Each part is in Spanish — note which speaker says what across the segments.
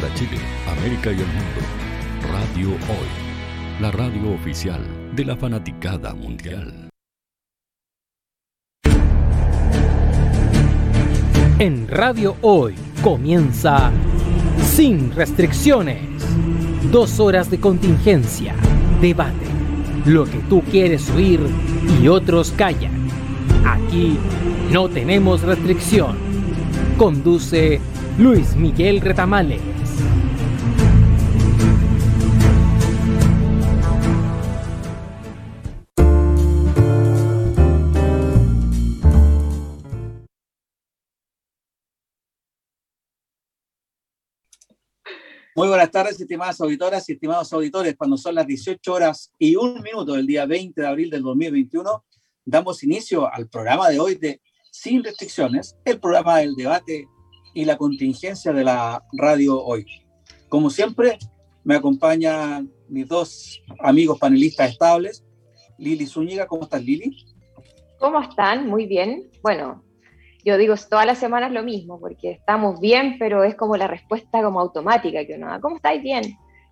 Speaker 1: para Chile, América y el mundo. Radio Hoy, la radio oficial de la fanaticada mundial.
Speaker 2: En Radio Hoy comienza Sin Restricciones. Dos horas de contingencia, debate, lo que tú quieres oír y otros callan. Aquí no tenemos restricción. Conduce Luis Miguel Retamales.
Speaker 3: Muy buenas tardes, estimadas auditoras y estimados auditores. Cuando son las 18 horas y un minuto del día 20 de abril del 2021, damos inicio al programa de hoy de Sin Restricciones, el programa del debate y la contingencia de la radio hoy. Como siempre, me acompañan mis dos amigos panelistas estables. Lili Zúñiga, ¿cómo estás, Lili?
Speaker 4: ¿Cómo están? Muy bien. Bueno, yo digo todas las semanas lo mismo, porque estamos bien, pero es como la respuesta como automática que uno da, ¿cómo estáis bien?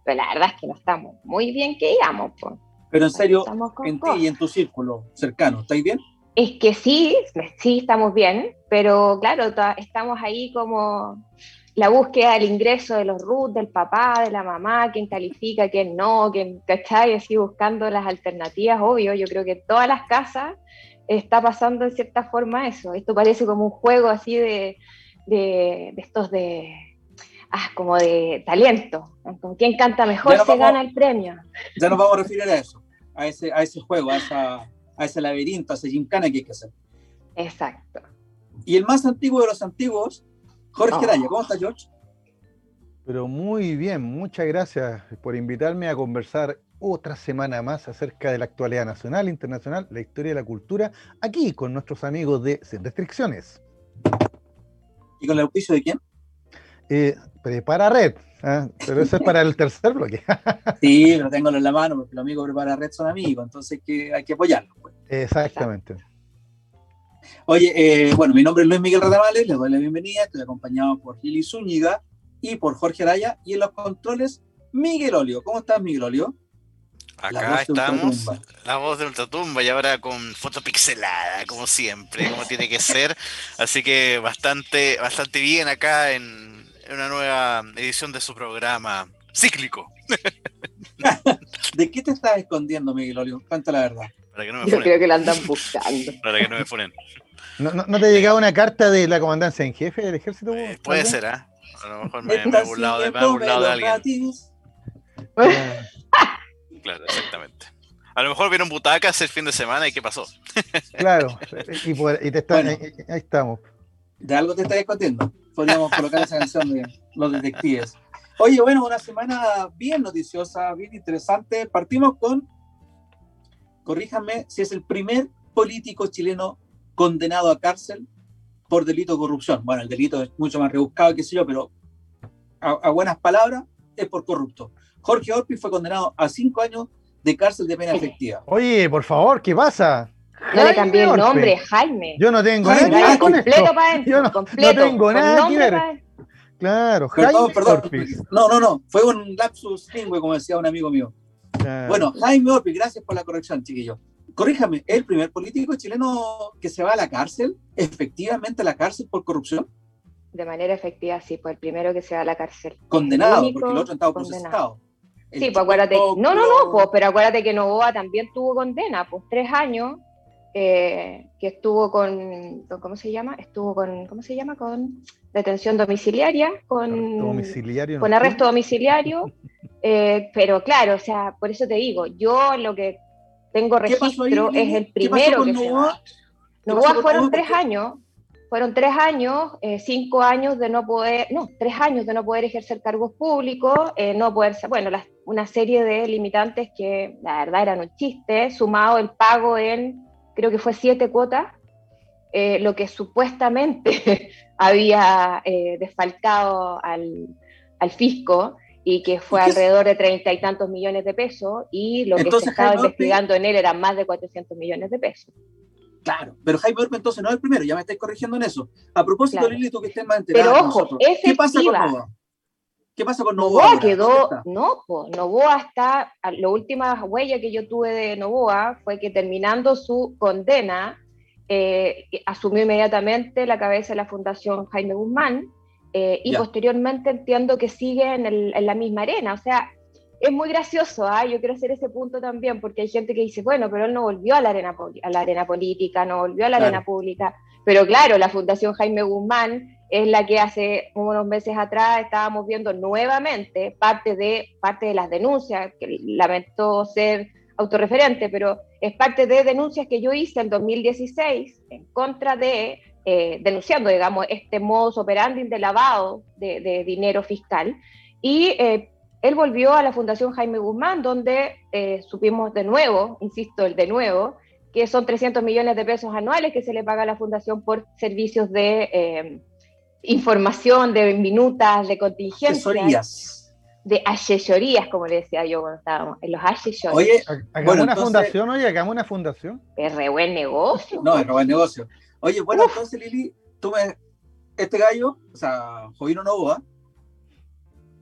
Speaker 4: Pero la verdad es que no estamos muy bien que digamos. Pues.
Speaker 3: Pero en serio, en ti y en tu círculo cercano, ¿estáis bien?
Speaker 4: Es que sí, sí estamos bien, pero claro, estamos ahí como la búsqueda del ingreso de los RUT, del papá, de la mamá, quién califica, quién no, quién, ¿cachai? Así buscando las alternativas, obvio, yo creo que todas las casas está pasando en cierta forma eso. Esto parece como un juego así de, de, estos de, ah, como de talento. Con quien canta mejor se gana el premio.
Speaker 3: Ya nos vamos a referir a eso, a ese, a ese juego, a, esa, a ese laberinto, a ese gincana que hay que hacer.
Speaker 4: Exacto.
Speaker 3: Y el más antiguo de los antiguos, Jorge oh. ¿Cómo estás, George?
Speaker 5: Pero muy bien, muchas gracias por invitarme a conversar otra semana más acerca de la actualidad nacional, internacional, la historia de la cultura, aquí con nuestros amigos de Sin Restricciones.
Speaker 3: ¿Y con el auspicio de quién?
Speaker 5: Eh, prepara Red, ¿ah? pero eso es para el tercer bloque.
Speaker 3: sí, pero tengo en la mano porque los amigos Prepara Red son amigos, entonces que hay que apoyarlos. Pues.
Speaker 5: Exactamente.
Speaker 3: Oye, eh, bueno, mi nombre es Luis Miguel Radamales, les doy la bienvenida, estoy acompañado por Lili Zúñiga y por Jorge Araya, y en los controles, Miguel Olio. ¿Cómo estás, Miguel Olio?
Speaker 6: Acá estamos, la voz de Ultratumba y ahora con foto pixelada, como siempre, como tiene que ser. Así que bastante, bastante bien acá en, una nueva edición de su programa cíclico.
Speaker 3: ¿De qué te estás escondiendo, Miguel Olio? Cuenta la verdad.
Speaker 4: Para que no me Yo creo que la andan buscando.
Speaker 6: Para que no me funen.
Speaker 5: ¿No, no, te ha llegado una carta de la comandancia en jefe del ejército?
Speaker 6: Eh, puede ser, ¿ah? A lo mejor me, me he burlado de, me he burlado de alguien. Claro, exactamente. A lo mejor vieron butacas el fin de semana y qué pasó.
Speaker 5: Claro, y, te están, ahí, estamos.
Speaker 3: De algo te estás escondiendo. Podríamos colocar esa canción de los detectives. Oye, bueno, una semana bien noticiosa, bien interesante. Partimos con, corríjanme, si es el primer político chileno condenado a cárcel por delito de corrupción. Bueno, el delito es mucho más rebuscado, qué sé yo, pero a buenas palabras es por corrupto. Jorge Orpi fue condenado a cinco años de cárcel de pena efectiva.
Speaker 5: Oye, por favor, ¿qué pasa?
Speaker 4: No le cambié el nombre, Jaime.
Speaker 5: Yo no tengo nada que ver con
Speaker 4: completo Para Yo no,
Speaker 5: tengo nada que ver. Claro,
Speaker 3: Jaime perdón, No, no, no. Fue un lapsus lingüe, como decía un amigo mío. Bueno, Jaime Orpi, gracias por la corrección, chiquillo. Corríjame, ¿es el primer político chileno que se va a la cárcel, efectivamente a la cárcel por corrupción?
Speaker 4: De manera efectiva, sí, pues el primero que se va a la cárcel.
Speaker 3: Condenado, porque el otro estaba procesado.
Speaker 4: Sí, pues acuérdate, no, no, no, pues, pero acuérdate que Novoa también tuvo condena, pues tres años, eh, que estuvo con, ¿cómo se llama? Estuvo con, ¿cómo se llama? Con detención domiciliaria, con,
Speaker 5: domiciliario,
Speaker 4: con arresto domiciliario, eh, pero claro, o sea, por eso te digo, yo lo que tengo registro es el primero que se va. Novoa fueron tres años, fueron tres años, eh, cinco años de no poder, no, tres años de no poder ejercer cargos públicos, eh, no poder, bueno, una serie de limitantes que la verdad eran un chiste, sumado el pago en, creo que fue siete cuotas, eh, lo que supuestamente había desfalcado al, al, fisco y que fue alrededor de treinta y tantos millones de pesos, y lo que se estaba investigando en él eran más de 400 millones de pesos.
Speaker 3: Claro, pero Jaime Orpe entonces no es el primero, ya me estáis corrigiendo en eso. A propósito, Lili, tú que estés más enterado.
Speaker 4: Pero ojo, ¿qué pasa con Nova?
Speaker 3: ¿Qué pasa con Novoa? Novoa
Speaker 4: quedó, no, pues Novoa está, la última huella que yo tuve de Novoa fue que terminando su condena, eh, asumió inmediatamente la cabeza de la Fundación Jaime Guzmán eh, y posteriormente entiendo que sigue en, en, la misma arena. O sea, es muy gracioso, ¿ah? yo quiero hacer ese punto también, porque hay gente que dice, bueno, pero él no volvió a la arena, a la arena política, no volvió a la arena pública. Pero claro, la Fundación Jaime Guzmán es la que hace unos meses atrás estábamos viendo nuevamente parte de, parte de las denuncias, que lamentó ser autorreferente, pero es parte de denuncias que yo hice en 2016 en contra de, eh, denunciando, digamos, este modus operandi de lavado de, dinero fiscal. Y eh, él volvió a la Fundación Jaime Guzmán, donde eh, supimos de nuevo, insisto, el de nuevo, que son 300 millones de pesos anuales que se le paga a la Fundación por servicios de información, de minutas, de contingencia. De asesorías, como le decía yo cuando estábamos, en los asesorías.
Speaker 5: Oye, hagamos una fundación, oye, hagamos una fundación.
Speaker 4: Es re buen negocio.
Speaker 3: No, es re buen negocio. Oye, bueno, entonces Lili, tú me, este gallo, o sea, Jovino Novoa,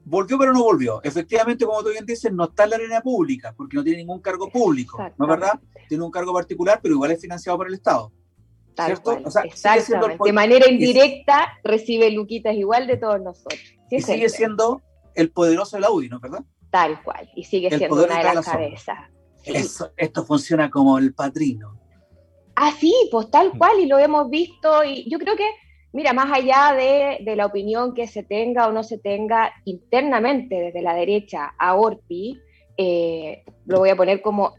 Speaker 3: volvió pero no volvió. Efectivamente, como tú bien dices, no está en la arena pública, porque no tiene ningún cargo público, ¿no es verdad? Tiene un cargo particular, pero igual es financiado por el Estado.
Speaker 4: ¿cierto? exactamente. De manera indirecta recibe luquitas igual de todos nosotros.
Speaker 3: y sigue siendo el poderoso del Audi, ¿no verdad?
Speaker 4: Tal cual, y sigue siendo una de las cabezas.
Speaker 3: esto funciona como el patrino.
Speaker 4: Ah, sí, pues tal mm. cual, y lo hemos visto, y yo creo que, mira, más allá de, de la opinión que se tenga o no se tenga internamente desde la derecha a Orpi, eh, lo voy a poner como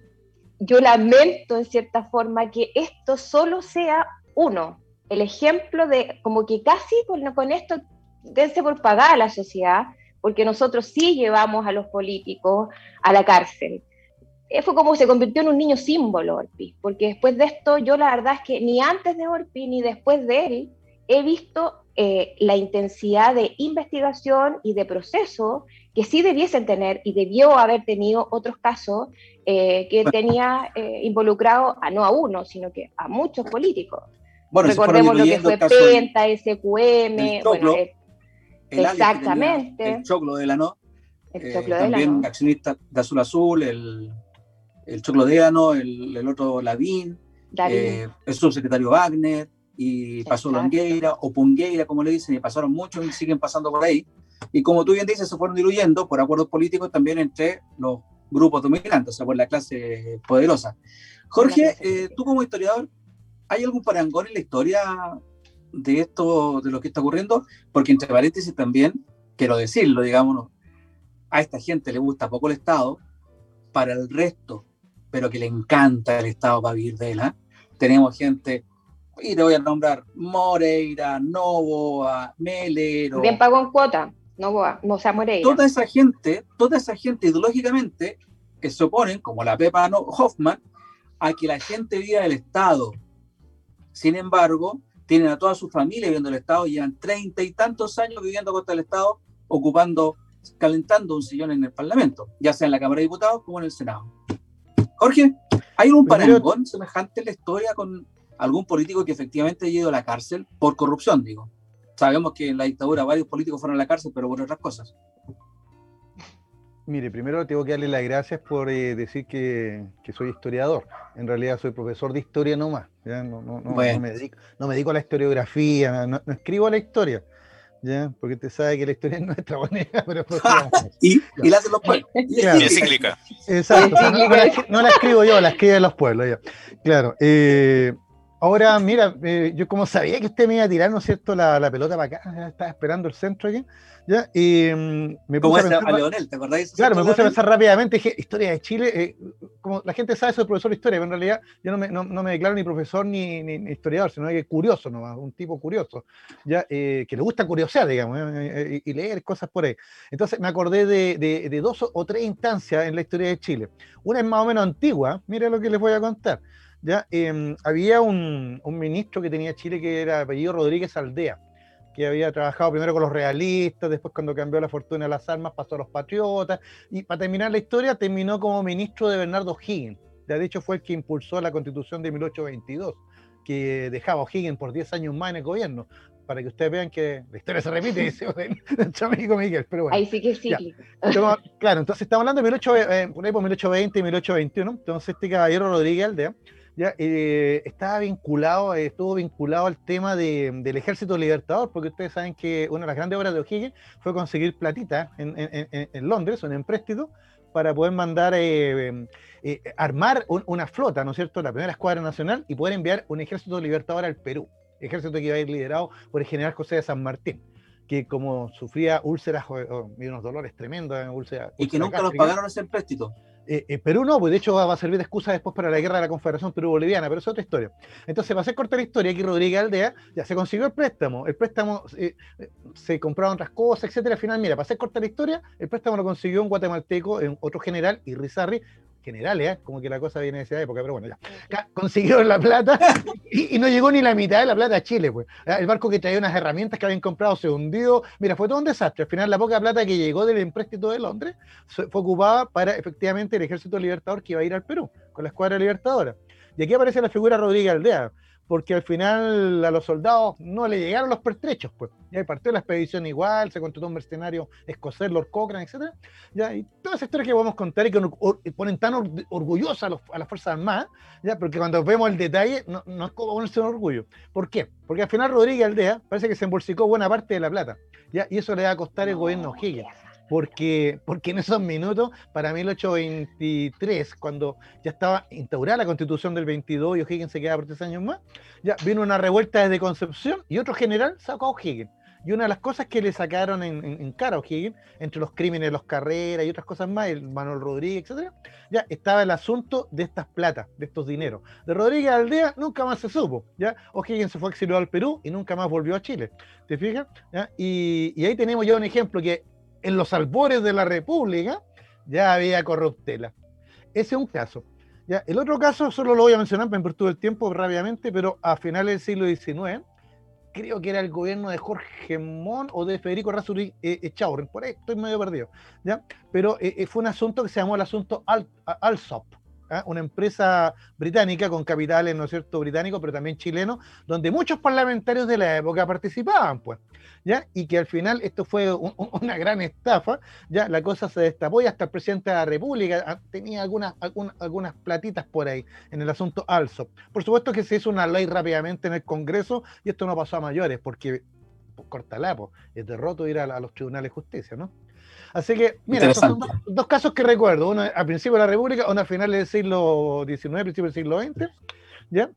Speaker 4: yo lamento en cierta forma que esto solo sea uno, el ejemplo de como que casi con, con esto dense por pagar a la sociedad, porque nosotros sí llevamos a los políticos a la cárcel. Eh, fue como se convirtió en un niño símbolo Orpi, porque después de esto yo la verdad es que ni antes de Orpi ni después de él he visto eh, la intensidad de investigación y de proceso que sí debiesen tener y debió haber tenido otros casos eh, que tenía eh, involucrado a no a uno, sino que a muchos políticos. Recordemos lo que fue Penta, SQM, bueno, exactamente.
Speaker 3: El, Choclo de la No.
Speaker 4: El Choclo de también
Speaker 3: accionista de Azul Azul, el, el Choclo de Ano, el, el otro Lavín, el subsecretario Wagner, y pasó Longueira o Pungueira, como le dicen, y pasaron muchos y siguen pasando por ahí. Y como tú bien dices, se fueron diluyendo por acuerdos políticos también entre los grupos dominantes, o sea, por la clase poderosa. Jorge, eh, tú como historiador, ¿hay algún parangón en la historia de esto, de lo que está ocurriendo? Porque entre paréntesis también, quiero decirlo, digamos, a esta gente le gusta poco el Estado, para el resto, pero que le encanta el Estado para vivir de él. ¿eh? Tenemos gente y te voy a nombrar Moreira, Novoa, Melero.
Speaker 4: Bien pagó en cuota, Novoa, no sea Moreira.
Speaker 3: Toda esa gente, toda esa gente ideológicamente que se oponen, como la Pepa Hoffman, a que la gente viva del Estado. Sin embargo, tienen a toda su familia viviendo el Estado, llevan treinta y tantos años viviendo contra el Estado, ocupando, calentando un sillón en el Parlamento, ya sea en la Cámara de Diputados como en el Senado. Jorge, ¿hay un parangón semejante en la historia con algún político que efectivamente haya ido a la cárcel por corrupción, digo. Sabemos que en la dictadura varios políticos fueron a la cárcel, pero por otras cosas.
Speaker 5: Mire, primero tengo que darle las gracias por eh, decir que, soy historiador. En realidad soy profesor de historia nomás. ¿ya? No, no, no, me dedico, no, me dedico, a la historiografía, no, escribo la historia. ¿ya? Porque te sabe que la historia es nuestra manera, pero
Speaker 3: y, y la hacen los pueblos.
Speaker 6: Y es cíclica.
Speaker 5: Exacto. No la, escribo yo, la escriben los pueblos. Ya. Claro. Eh, Ahora, mira, eh, yo como sabía que usted me iba a tirar, ¿no es cierto?, la, la pelota para acá, estaba esperando el centro aquí, ¿ya? Y mm, me puse a pensar, Leonel, ¿te acordáis? Claro, me puse a pensar rápidamente, dije, historia de Chile, eh, como la gente sabe, soy profesor de historia, pero en realidad yo no me, no, me declaro ni profesor ni, ni, historiador, sino que curioso nomás, un tipo curioso, ¿ya? Eh, que le gusta curiosear, digamos, y leer cosas por ahí. Entonces me acordé de, de, de dos o tres instancias en la historia de Chile. Una es más o menos antigua, mire lo que les voy a contar. ¿Ya? Em, había un, ministro que tenía Chile que era apellido Rodríguez Aldea, que había trabajado primero con los realistas, después cuando cambió la fortuna de las armas pasó a los patriotas, y para terminar la historia terminó como ministro de Bernardo Higgins. De hecho fue el que impulsó la constitución de 1822. que dejaba O'Higgins por 10 años más en el gobierno para que ustedes vean que la historia se repite, dice amigo Miguel. Pero bueno,
Speaker 4: Ahí sí que sí.
Speaker 5: claro, entonces estamos hablando de 1820 y 1821. Entonces, este caballero Rodríguez Aldea ya, eh, estaba vinculado, eh, estuvo vinculado al tema del Ejército Libertador, porque ustedes saben que una de las grandes obras de O'Higgins fue conseguir platita en, en, Londres, un empréstito, para poder mandar, eh, armar una flota, ¿no es cierto?, la primera escuadra nacional y poder enviar un ejército libertador al Perú ejército que iba a ir liderado por el general José de San Martín, que como sufría úlceras y unos dolores tremendos en úlceras.
Speaker 3: Y que nunca los pagaron ese empréstito.
Speaker 5: Eh, eh, Perú no, pues de hecho va, a servir de excusa después para la guerra de la Confederación Perú-Boliviana, pero es otra historia. Entonces, para hacer corta la historia, aquí Rodríguez Aldea ya se consiguió el préstamo. El préstamo eh, se compraron otras cosas, etcétera. Al final, mira, para hacer corta la historia, el préstamo lo consiguió un guatemalteco, otro general, y Rizarri, generales, ¿eh? como que la cosa viene de esa época, pero bueno, ya. Consiguieron la plata y, no llegó ni la mitad de la plata a Chile, pues. El barco que traía unas herramientas que habían comprado se hundió. Mira, fue todo un desastre. Al final, la poca plata que llegó del empréstito de Londres fue ocupada para efectivamente el Ejército Libertador que iba a ir al Perú con la Escuadra Libertadora. Y aquí aparece la figura Rodríguez Aldea porque al final a los soldados no le llegaron los pertrechos, pues. Ya partió la expedición igual, se contrató un mercenario escocés, Lord Cochrane, etc. Ya, y toda esa historia que podemos contar y que ponen tan orgullosa a, las Fuerzas Armadas, ya, porque cuando vemos el detalle, no, no es como ponerse un orgullo. ¿Por qué? Porque al final Rodríguez Aldea parece que se embolsicó buena parte de la plata, ya, y eso le va a costar el gobierno Higgins porque, porque en esos minutos, para 1823, cuando ya estaba instaurada la constitución del 22 y O'Higgins se quedaba por tres años más, ya vino una revuelta desde Concepción y otro general sacó a O'Higgins. Y una de las cosas que le sacaron en, cara a O'Higgins, entre los crímenes los Carreras y otras cosas más, el Manuel Rodríguez, etc., ya estaba el asunto de estas platas, de estos dineros. De Rodríguez Aldea nunca más se supo. ¿ya? O'Higgins se fue exiliado al Perú y nunca más volvió a Chile. ¿Te fijas? Y ahí tenemos ya un ejemplo que en los albores de la República ya había corruptela. Ese es un caso. El otro caso solo lo voy a mencionar en virtud del tiempo rápidamente, pero a finales del siglo XIX, creo que era el gobierno de Jorge Mon o de Federico Razuri eh, por ahí estoy medio perdido, pero eh, eh, fue un asunto que se llamó el asunto Al Alsop, ¿ah? una empresa británica con capitales, ¿no es cierto?, británicos, pero también chilenos, donde muchos parlamentarios de la época participaban, pues, ¿ya? Y que al final esto fue una gran estafa, ¿ya? La cosa se destapó y hasta el presidente de la República ah, tenía algunas, algunas, platitas por ahí en el asunto ALSO. Por supuesto que se hizo una ley rápidamente en el Congreso y esto no pasó a mayores, porque pues, cortalapo, es derroto ir a los tribunales de justicia, ¿no? Así que, mira, son dos, casos que recuerdo, uno a principios de la República, uno a finales del siglo XIX, principios del siglo XX, ¿ya?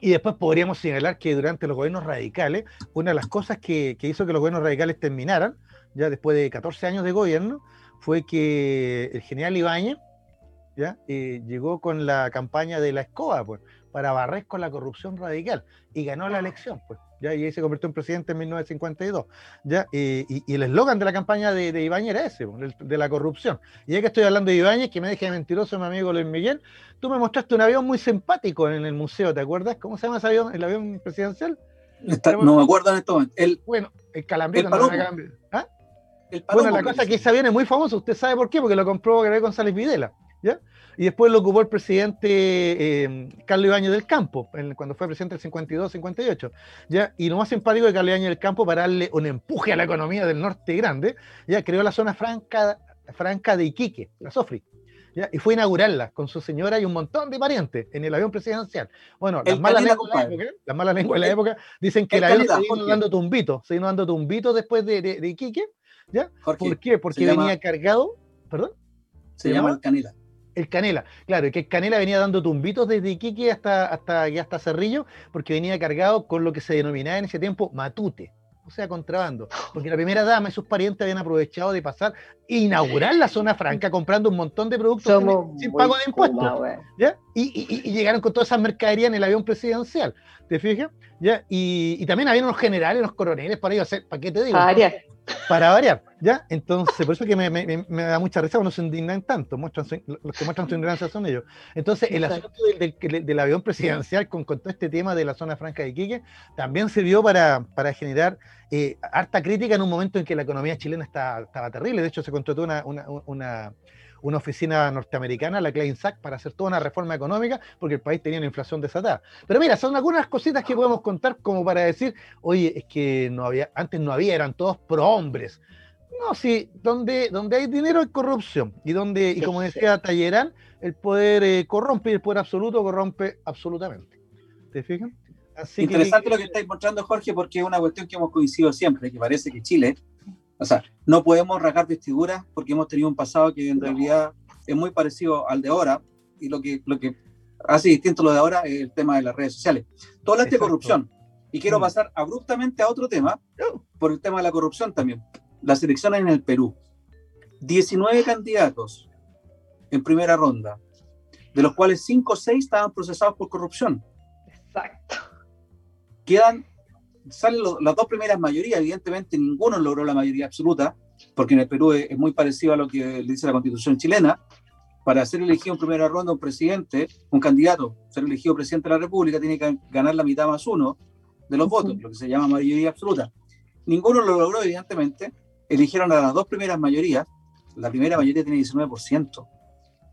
Speaker 5: Y después podríamos señalar que durante los gobiernos radicales, una de las cosas que, hizo que los gobiernos radicales terminaran, ya después de 14 años de gobierno, fue que el general Ibáñez ¿ya? Eh, llegó con la campaña de la escoba, pues, para barrer con la corrupción radical y ganó la elección, pues. ¿ya? y ahí se convirtió en presidente en 1952. ¿ya? y, el eslogan de la campaña de, de Ibáñez era ese, de la corrupción. Y ya que estoy hablando de Ibáñez, que me deje mentiroso mi amigo Luis Miguel, tú me mostraste un avión muy simpático en el museo, ¿te acuerdas? ¿Cómo se llama ese avión, el avión presidencial?
Speaker 3: no me acuerdo en esto.
Speaker 5: El, bueno, el calambrito. El ¿Ah? bueno, la cosa que ese avión es muy famoso, ¿usted sabe por qué? Porque lo compró Gabriel González Videla. ¿Ya? y después lo ocupó el presidente eh, Carlos Ibañez del Campo, cuando fue presidente del 52-58. ¿ya? Y lo más simpático de Carlos Ibañez del Campo, para darle un empuje a la economía del norte grande, ya creó la zona franca, franca de Iquique, la SOFRI. ¿Ya? y fue a inaugurarla con su señora y un montón de parientes en el avión presidencial. Bueno, las malas, lenguas de la época, las malas lenguas de la época dicen que el, avión se vino dando tumbitos, se vino dando tumbitos después de, de, Iquique. ¿ya? ¿Por qué? Porque venía cargado, perdón.
Speaker 3: Se, llama el Canela.
Speaker 5: El Canela, claro, y que el Canela venía dando tumbitos desde Iquique hasta, hasta, hasta Cerrillo, porque venía cargado con lo que se denominaba en ese tiempo matute, o sea, contrabando. Porque la primera dama y sus parientes habían aprovechado de pasar e inaugurar la zona franca comprando un montón de productos sin, pago de impuestos. ¿ya? Y, llegaron con toda esa mercadería en el avión presidencial, ¿te fijas? ¿Ya? Y, también había unos generales, unos coroneles para ellos hacer, ¿para qué te digo? Para variar, ¿ya? Entonces, por eso que me, me, me da mucha risa, no se indignan tanto, muestran los que muestran su ignorancia son ellos. Entonces, el asunto del, del, avión presidencial con, con, todo este tema de la zona franca de Iquique también sirvió para, para generar eh, harta crítica en un momento en que la economía chilena estaba, estaba terrible. De hecho, se contrató una, una, una una oficina norteamericana, la Klein Sack, para hacer toda una reforma económica, porque el país tenía una inflación desatada. Pero mira, son algunas cositas que podemos contar como para decir, oye, es que no había, antes no había, eran todos pro hombres. No, sí, donde, donde hay dinero hay corrupción. Y donde, y como decía Tallerán, el poder eh, corrompe y el poder absoluto corrompe absolutamente. ¿Te fijas?
Speaker 3: Interesante lo que estáis mostrando, Jorge, porque es una cuestión que hemos coincidido siempre, que parece que Chile, o sea, no podemos rasgar vestiduras porque hemos tenido un pasado que en realidad es muy parecido al de ahora, y lo que, lo que hace distinto lo de ahora es el tema de las redes sociales. Todo hablaste de corrupción, y quiero mm. pasar abruptamente a otro tema, por el tema de la corrupción también. Las elecciones en el Perú. 19 candidatos en primera ronda, de los cuales 5 o 6 estaban procesados por corrupción.
Speaker 4: Exacto
Speaker 3: quedan, salen las dos primeras mayorías, evidentemente ninguno logró la mayoría absoluta, porque en el Perú es, muy parecido a lo que le dice la constitución chilena, para ser elegido en primera ronda un presidente, un candidato, ser elegido presidente de la República, tiene que ganar la mitad más uno de los votos, lo que se llama mayoría absoluta. Ninguno lo logró, evidentemente. Eligieron a las dos primeras mayorías. La primera mayoría tiene 19%.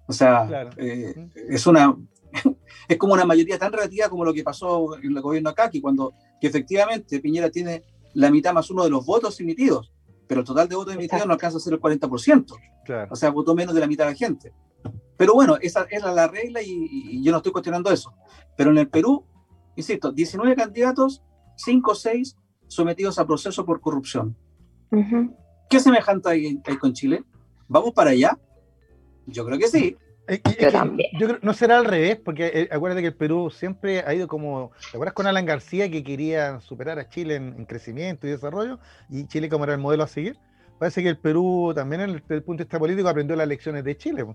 Speaker 3: O sea, eh, es una es como una mayoría tan relativa como lo que pasó en el gobierno acá, que cuando que efectivamente Piñera tiene la mitad más uno de los votos emitidos, pero el total de votos emitidos no alcanza a ser el 40%. O sea, votó menos de la mitad de la gente. Pero bueno, esa, es la regla y, yo no estoy cuestionando eso. Pero en el Perú, insisto, 19 candidatos, 5 o 6 sometidos a proceso por corrupción. ¿Qué semejante hay, hay con Chile? ¿Vamos para allá? Yo creo que sí
Speaker 5: yo no será al revés, porque eh, acuérdate que el Perú siempre ha ido como. ¿Te acuerdas con Alan García que quería superar a Chile en, crecimiento y desarrollo? Y Chile como era el modelo a seguir. Parece que el Perú también, desde el punto de vista político, aprendió las lecciones de Chile.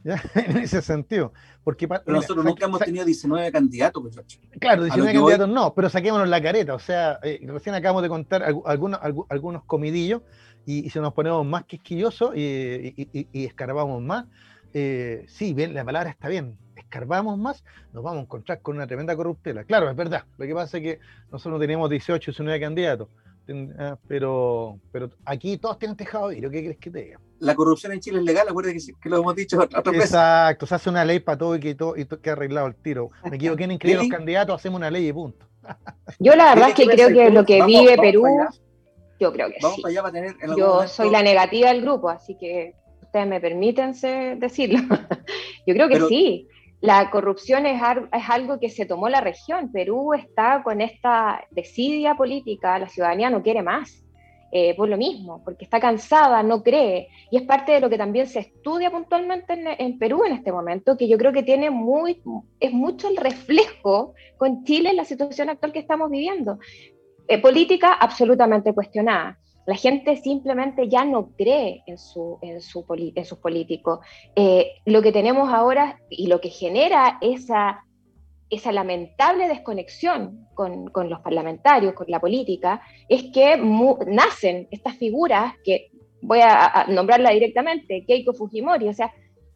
Speaker 5: en ese sentido. Porque,
Speaker 3: pero nosotros nunca hemos tenido 19 candidatos, muchachos.
Speaker 5: Claro, 19 candidatos no, pero saquémonos la careta. O sea, eh, recién acabamos de contar algunos, algunos comidillos y, si nos ponemos más quisquillosos y, y, y escarbamos más, eh, sí, bien, la palabra está bien, escarbamos más, nos vamos a encontrar con una tremenda corruptela. Claro, es verdad. Lo que pasa es que nosotros no tenemos 18, 19 candidatos, ah, pero, pero aquí todos tienen tejado de ¿Qué crees que te diga?
Speaker 3: La corrupción en Chile es legal, acuérdate que, lo hemos dicho
Speaker 5: otra vez. Exacto, se hace una ley para todo y que todo y que arreglado el tiro. Me equivoqué en inscribir los candidatos, hacemos una ley y punto.
Speaker 4: Yo la verdad es que creo que lo que vive Perú, yo creo que
Speaker 3: vamos
Speaker 4: sí.
Speaker 3: Para allá para tener
Speaker 4: yo soy la negativa del grupo, así que ustedes me permiten decirlo. Yo creo que sí. La corrupción es, es, algo que se tomó la región. Perú está con esta desidia política, la ciudadanía no quiere más. Eh, por lo mismo, porque está cansada, no cree, y es parte de lo que también se estudia puntualmente en, Perú en este momento, que yo creo que tiene muy, es mucho el reflejo con Chile en la situación actual que estamos viviendo. Eh, política absolutamente cuestionada, la gente simplemente ya no cree en, su, en, su, en sus políticos. Eh, lo que tenemos ahora y lo que genera esa, esa lamentable desconexión con, con, los parlamentarios, con la política, es que nacen estas figuras que voy a, nombrarla directamente, Keiko Fujimori, o sea,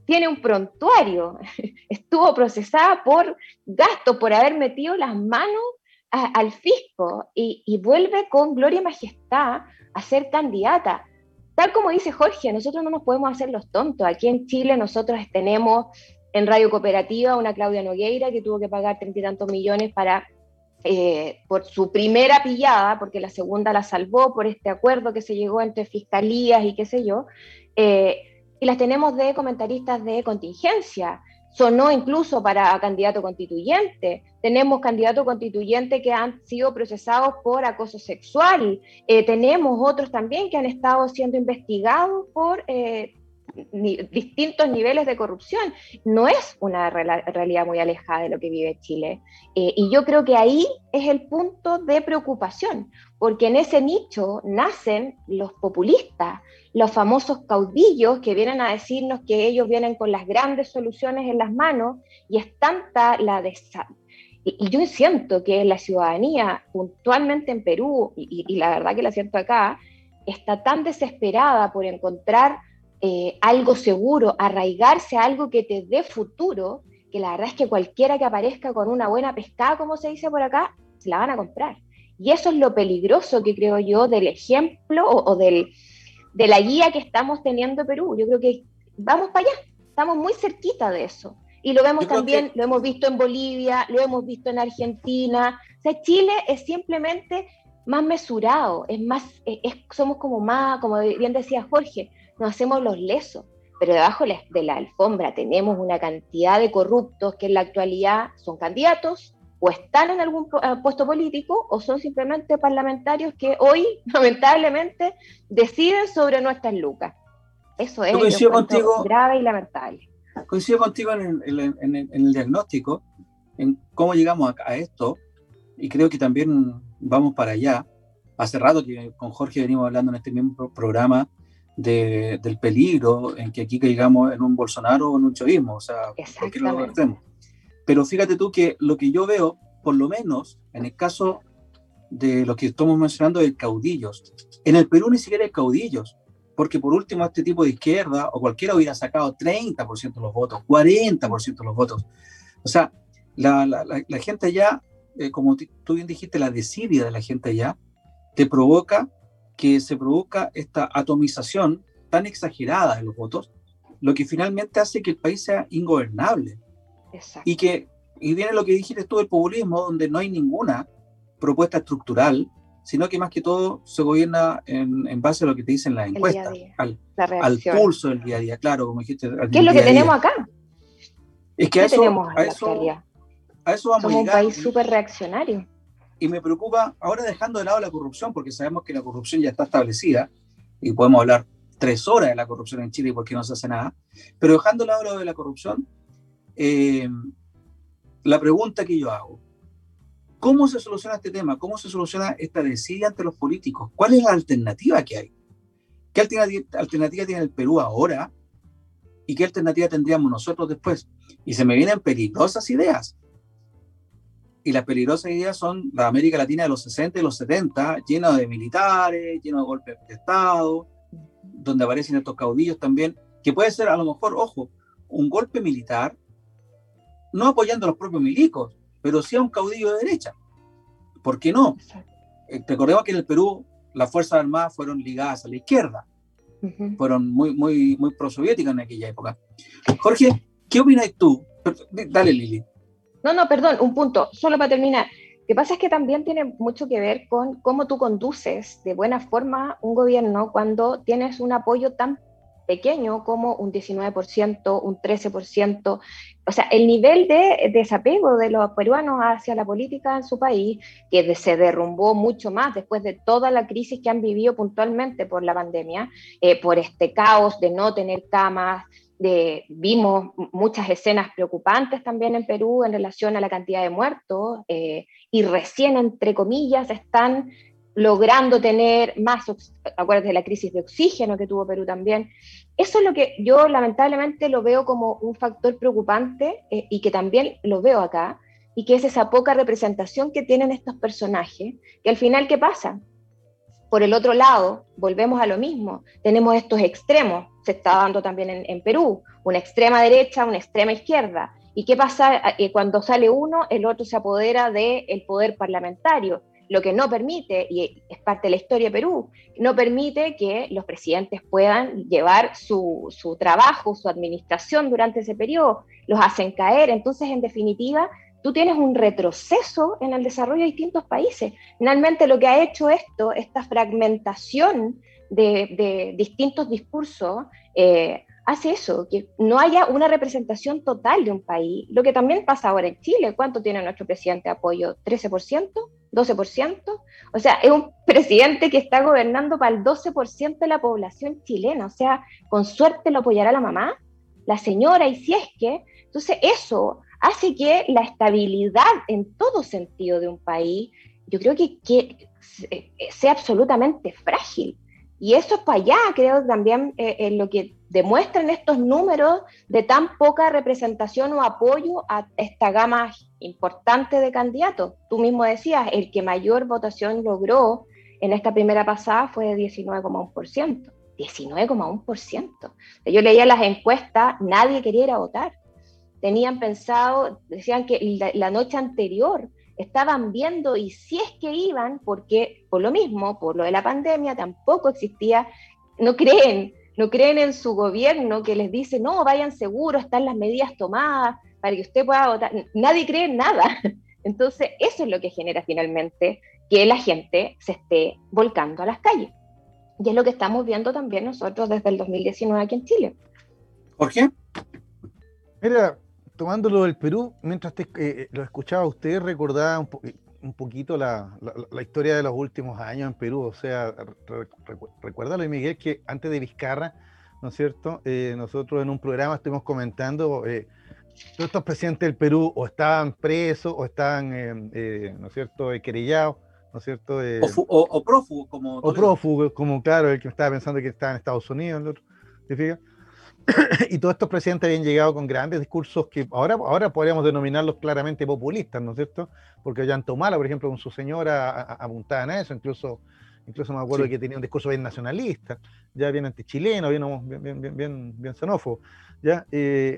Speaker 4: tiene un prontuario, estuvo procesada por gastos, por haber metido las manos al fisco y, y, vuelve con gloria y majestad a ser candidata. Tal como dice Jorge, nosotros no nos podemos hacer los tontos. Aquí en Chile nosotros tenemos en Radio Cooperativa una Claudia Nogueira que tuvo que pagar treinta y tantos millones para, eh, por su primera pillada, porque la segunda la salvó por este acuerdo que se llegó entre fiscalías y qué sé yo. Eh, y las tenemos de comentaristas de contingencia sonó incluso para candidato constituyente. Tenemos candidatos constituyentes que han sido procesados por acoso sexual. Eh, tenemos otros también que han estado siendo investigados por eh, distintos niveles de corrupción. No es una realidad muy alejada de lo que vive Chile. Eh, y yo creo que ahí es el punto de preocupación, porque en ese nicho nacen los populistas, los famosos caudillos que vienen a decirnos que ellos vienen con las grandes soluciones en las manos y es tanta la y, yo siento que la ciudadanía puntualmente en Perú, y, y la verdad que la siento acá, está tan desesperada por encontrar eh, algo seguro, arraigarse a algo que te dé futuro, que la verdad es que cualquiera que aparezca con una buena pescada, como se dice por acá, se la van a comprar. Y eso es lo peligroso que creo yo del ejemplo o, del, de la guía que estamos teniendo Perú. Yo creo que vamos para allá, estamos muy cerquita de eso. Y lo vemos también, lo hemos visto en Bolivia, lo hemos visto en Argentina. O sea, Chile es simplemente más mesurado, es más, somos como más, como bien decía Jorge, nos hacemos los lesos, pero debajo de la alfombra tenemos una cantidad de corruptos que en la actualidad son candidatos o están en algún eh, puesto político o son simplemente parlamentarios que hoy lamentablemente deciden sobre nuestras lucas. Eso es grave y lamentable.
Speaker 3: Coincido contigo en el, diagnóstico, en cómo llegamos a, esto, y creo que también vamos para allá. Hace rato que con Jorge venimos hablando en este mismo programa de, del peligro en que aquí caigamos en un Bolsonaro o en un chavismo, o sea, que lo. Pero fíjate tú que lo que yo veo, por lo menos en el caso de lo que estamos mencionando de caudillos, en el Perú ni siquiera hay caudillos, porque por último este tipo de izquierda o cualquiera hubiera sacado 30% de los votos, 40% de los votos. O sea, la, la, gente ya, eh, como tú bien dijiste, la desidia de la gente ya te provoca que se provoca esta atomización tan exagerada de los votos, lo que finalmente hace que el país sea ingobernable. Exacto. Y que y viene lo que dijiste tú del populismo, donde no hay ninguna propuesta estructural sino que más que todo se gobierna en, base a lo que te dicen las encuestas, Al, al, pulso del día a día, claro, como dijiste.
Speaker 4: ¿Qué es lo que tenemos acá?
Speaker 3: Es que a eso, a, eso, a eso vamos
Speaker 4: Somos un país súper reaccionario.
Speaker 3: Y me preocupa, ahora dejando de lado la corrupción, porque sabemos que la corrupción ya está establecida, y podemos hablar tres horas de la corrupción en Chile porque no se hace nada, pero dejando de lado lo de la corrupción, eh, la pregunta que yo hago, ¿Cómo se soluciona este tema? ¿Cómo se soluciona esta desidia ante los políticos? ¿Cuál es la alternativa que hay? ¿Qué alternativa, tiene el Perú ahora? ¿Y qué alternativa tendríamos nosotros después? Y se me vienen peligrosas ideas. Y las peligrosas ideas son la América Latina de los 60 y los 70, llena de militares, lleno de golpes de Estado, donde aparecen estos caudillos también, que puede ser a lo mejor, ojo, un golpe militar, no apoyando a los propios milicos, pero sí a un caudillo de derecha. ¿Por qué no? Eh, recordemos que en el Perú las Fuerzas Armadas fueron ligadas a la izquierda, fueron muy, muy, muy prosoviéticas en aquella época. Jorge, ¿qué opinas tú? Dale, Lili.
Speaker 4: No, no, perdón, un punto, solo para terminar. Lo que pasa es que también tiene mucho que ver con cómo tú conduces de buena forma un gobierno cuando tienes un apoyo tan pequeño como un 19%, un 13%. O sea, el nivel de desapego de los peruanos hacia la política en su país, que se derrumbó mucho más después de toda la crisis que han vivido puntualmente por la pandemia, eh, por este caos de no tener camas, de, vimos muchas escenas preocupantes también en Perú en relación a la cantidad de muertos eh, y recién, entre comillas, están logrando tener más, acuérdate de la crisis de oxígeno que tuvo Perú también. Eso es lo que yo lamentablemente lo veo como un factor preocupante eh, y que también lo veo acá, y que es esa poca representación que tienen estos personajes, que al final, ¿qué pasa? Por el otro lado, volvemos a lo mismo, tenemos estos extremos, se está dando también en, Perú, una extrema derecha, una extrema izquierda, ¿Y qué pasa eh, cuando sale uno, el otro se apodera del el poder parlamentario? Lo que no permite, y es parte de la historia de Perú, no permite que los presidentes puedan llevar su, trabajo, su administración durante ese periodo, los hacen caer. Entonces, en definitiva, tú tienes un retroceso en el desarrollo de distintos países. Finalmente, lo que ha hecho esto, esta fragmentación de, distintos discursos, eh, hace eso, que no haya una representación total de un país. Lo que también pasa ahora en Chile, ¿cuánto tiene nuestro presidente de apoyo? ¿13%? ¿12%? O sea, es un presidente que está gobernando para el 12% de la población chilena. O sea, con suerte lo apoyará la mamá, la señora, y si es que, entonces eso hace que la estabilidad en todo sentido de un país, yo creo que, que sea absolutamente frágil. Y eso es para allá, creo también eh, lo que demuestran estos números de tan poca representación o apoyo a esta gama importante de candidatos. Tú mismo decías, el que mayor votación logró en esta primera pasada fue de 19,1%. 19,1%. Yo leía las encuestas, nadie quería ir a votar. Tenían pensado, decían que la noche anterior estaban viendo y si es que iban, porque por lo mismo, por lo de la pandemia, tampoco existía, no creen no creen en su gobierno que les dice, no, vayan seguros, están las medidas tomadas para que usted pueda votar. Nadie cree en nada. Entonces, eso es lo que genera finalmente que la gente se esté volcando a las calles. Y es lo que estamos viendo también nosotros desde el 2019 aquí en Chile.
Speaker 3: ¿Por qué?
Speaker 5: Mira, tomándolo del Perú, mientras te, eh, lo escuchaba usted, recordaba un, un poquito la, la, historia de los últimos años en Perú. O sea, recuérdalo, Miguel, que antes de Vizcarra, ¿no es cierto? Eh, nosotros en un programa estuvimos comentando, eh, todos estos presidentes del Perú o estaban presos o estaban, eh, ¿no es cierto?, querellados, ¿no es cierto?
Speaker 3: o, o, prófugos, como...
Speaker 5: O prófugos, como, claro, el que estaba pensando que estaba en Estados Unidos, ¿te fijas? y todos estos presidentes habían llegado con grandes discursos que ahora, ahora podríamos denominarlos claramente populistas, ¿no es cierto? Porque Ollantumala, por ejemplo, con su señora apuntaban a eso, incluso, incluso me acuerdo que tenía un discurso bien nacionalista, ya bien antichileno, bien, bien, bien, bien, bien xenófobo. ¿ya?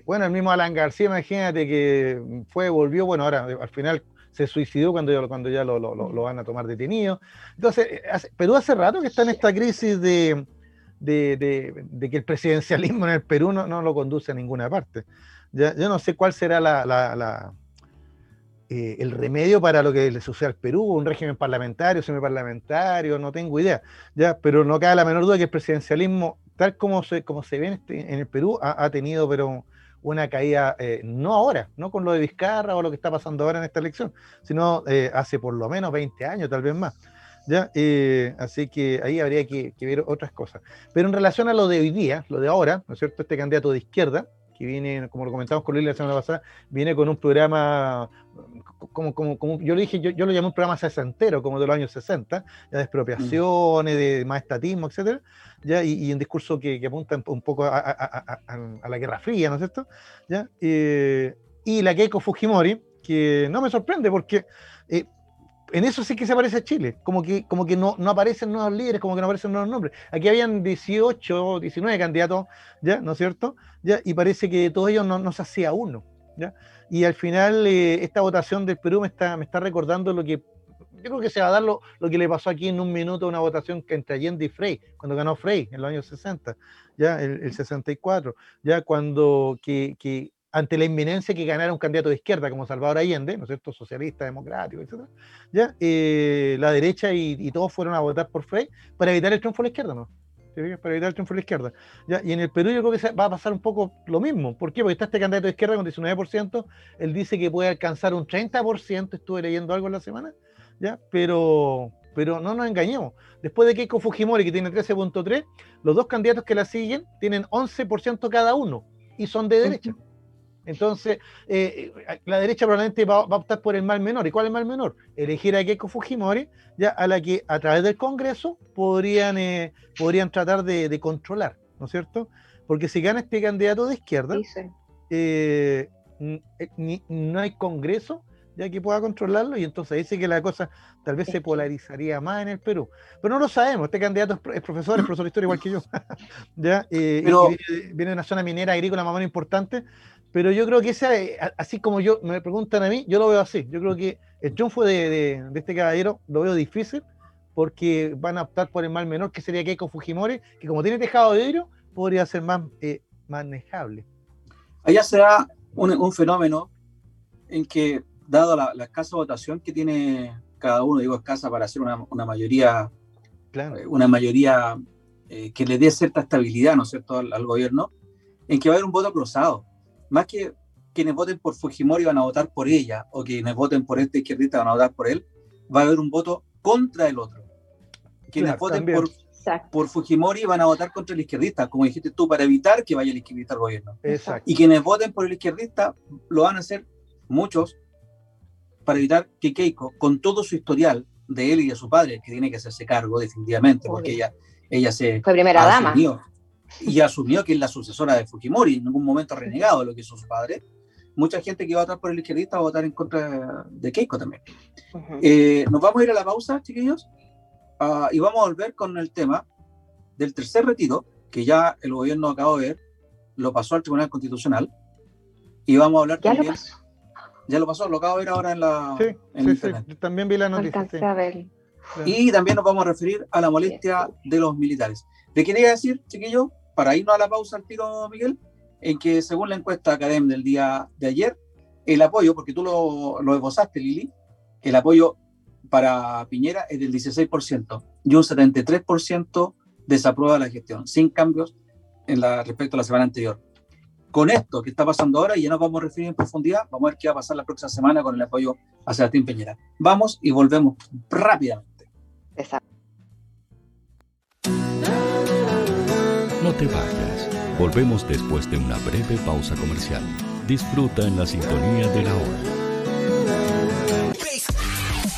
Speaker 5: bueno, el mismo Alan García, imagínate que fue, volvió, bueno, ahora al final se suicidó cuando ya, cuando ya lo, lo, lo van a tomar detenido. Entonces, Perú hace rato que está en esta crisis de de, que el presidencialismo en el Perú no, no lo conduce a ninguna parte. Yo no sé cuál será la, eh, el remedio para lo que le sucede al Perú, un régimen parlamentario, semiparlamentario, no tengo idea, ya, pero no cabe la menor duda que el presidencialismo, tal como se, como se ve en, este, el Perú, ha, tenido pero una caída, eh, no ahora, no con lo de Vizcarra o lo que está pasando ahora en esta elección, sino eh, hace por lo menos 20 años, tal vez más. ¿Ya? Eh, así que ahí habría que, ver otras cosas. Pero en relación a lo de hoy día, lo de ahora, ¿no es cierto? Este candidato de izquierda, que viene, como lo comentamos con Luis la semana pasada, viene con un programa, como, como, como yo lo dije, yo, yo, lo llamé un programa sesentero, como de los años 60, ya de expropiaciones, de más estatismo, etcétera, ya, y, un discurso que, apunta un poco a, la Guerra Fría, ¿no es cierto? ¿Ya? Eh, y la Keiko Fujimori, que no me sorprende porque eh, en eso sí que se parece a Chile, como que, como que no, no aparecen nuevos líderes, como que no aparecen nuevos nombres. Aquí habían 18, 19 candidatos, ¿ya? ¿No es cierto? ¿Ya? Y parece que todos ellos no, no se hacía uno, ¿ya? Y al final eh, esta votación del Perú me está, me está recordando lo que, yo creo que se va a dar lo, lo que le pasó aquí en un minuto, una votación entre Allende y Frey, cuando ganó Frey en los años 60, ¿ya? El, el 64, ¿ya? Cuando que, que ante la inminencia que ganara un candidato de izquierda como Salvador Allende, ¿no es cierto?, socialista, democrático, etc., ¿ya? Eh, la derecha y, todos fueron a votar por Frey para evitar el triunfo de la izquierda, ¿no? Para evitar el triunfo de la izquierda. ¿ya? Y en el Perú yo creo que va a pasar un poco lo mismo. ¿Por qué? Porque está este candidato de izquierda con 19%, él dice que puede alcanzar un 30%, estuve leyendo algo en la semana, ¿ya? Pero, pero no nos engañemos. Después de Keiko Fujimori, que tiene 13.3, los dos candidatos que la siguen tienen 11% cada uno y son de derecha. Entonces, eh, eh, la derecha probablemente va, a optar por el mal menor. ¿Y cuál es el mal menor? Elegir a Keiko Fujimori, ya a la que a través del Congreso podrían, eh, podrían tratar de, controlar, ¿no es cierto? Porque si gana este candidato de izquierda, no hay Congreso ya que pueda controlarlo y entonces dice que la cosa tal vez se polarizaría más en el Perú. Pero no lo sabemos, este candidato es, profesor, es profesor de historia igual que yo, ¿ya? viene, viene, de una zona minera agrícola más o menos importante, pero yo creo que esa, eh, así como yo me preguntan a mí, yo lo veo así. Yo creo que el triunfo de, de, este caballero lo veo difícil porque van a optar por el mal menor, que sería Keiko Fujimori, que como tiene tejado de vidrio, podría ser más eh, manejable.
Speaker 3: Allá será un, un, fenómeno en que, dado la, escasa votación que tiene cada uno, digo escasa para hacer una, una mayoría, claro. Eh, una mayoría que le dé cierta estabilidad, ¿no es cierto?, al, al, gobierno, en que va a haber un voto cruzado más que quienes voten por Fujimori van a votar por ella o quienes voten por este izquierdista van a votar por él, va a haber un voto contra el otro. Quienes voten por, por, Fujimori van a votar contra el izquierdista, como dijiste tú, para evitar que vaya el izquierdista al gobierno. Y quienes voten por el izquierdista lo van a hacer muchos para evitar que Keiko, con todo su historial de él y de su padre, que tiene que hacerse cargo definitivamente, porque ella, ella se...
Speaker 4: Fue primera dama
Speaker 3: y asumió que es la sucesora de Fujimori, en ningún momento ha renegado lo que hizo su padre. Mucha gente que va a votar por el izquierdista va a votar en contra de Keiko también. Eh, nos vamos a ir a la pausa, chiquillos, uh, y vamos a volver con el tema del tercer retiro, que ya el gobierno acabó de ver, lo pasó al Tribunal Constitucional, y vamos a hablar
Speaker 4: ¿Ya
Speaker 3: también...
Speaker 4: Lo pasó?
Speaker 3: Ya lo pasó, lo acabo de ver ahora en la...
Speaker 5: Sí, sí, sí, también vi la noticia.
Speaker 3: Y también nos vamos a referir a la molestia de los militares. ¿Le quería decir, chiquillo? para irnos a la pausa al tiro, Miguel, en que según la encuesta Academ del día de ayer, el apoyo, porque tú lo, lo esbozaste, Lili, el apoyo para Piñera es del 16% y un 73% desaprueba la gestión, sin cambios en la, respecto a la semana anterior. Con esto que está pasando ahora, y ya nos vamos a referir en profundidad, vamos a ver qué va a pasar la próxima semana con el apoyo a Sebastián Piñera. Vamos y volvemos rápidamente.
Speaker 1: No te vayas. Volvemos después de una breve pausa comercial. Disfruta en la sintonía de la hora.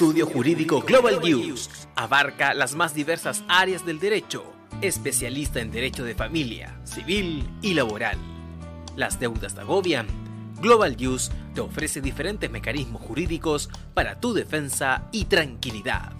Speaker 2: Estudio Jurídico Global News abarca las más diversas áreas del derecho, especialista en derecho de familia, civil y laboral. Las deudas te agobian. Global News te ofrece diferentes mecanismos jurídicos para tu defensa y tranquilidad.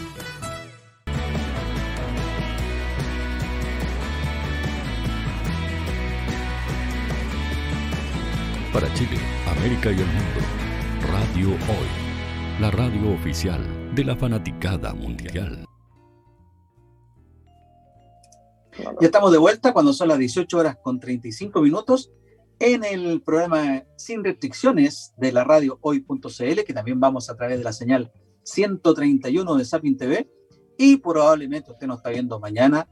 Speaker 1: Chile, América y el mundo. Radio Hoy, la radio oficial de la fanaticada mundial.
Speaker 3: Ya estamos de vuelta cuando son las 18 horas con 35 minutos en el programa Sin Restricciones de la radio hoy.cl, que también vamos a través de la señal 131 de Sapin TV y probablemente usted nos está viendo mañana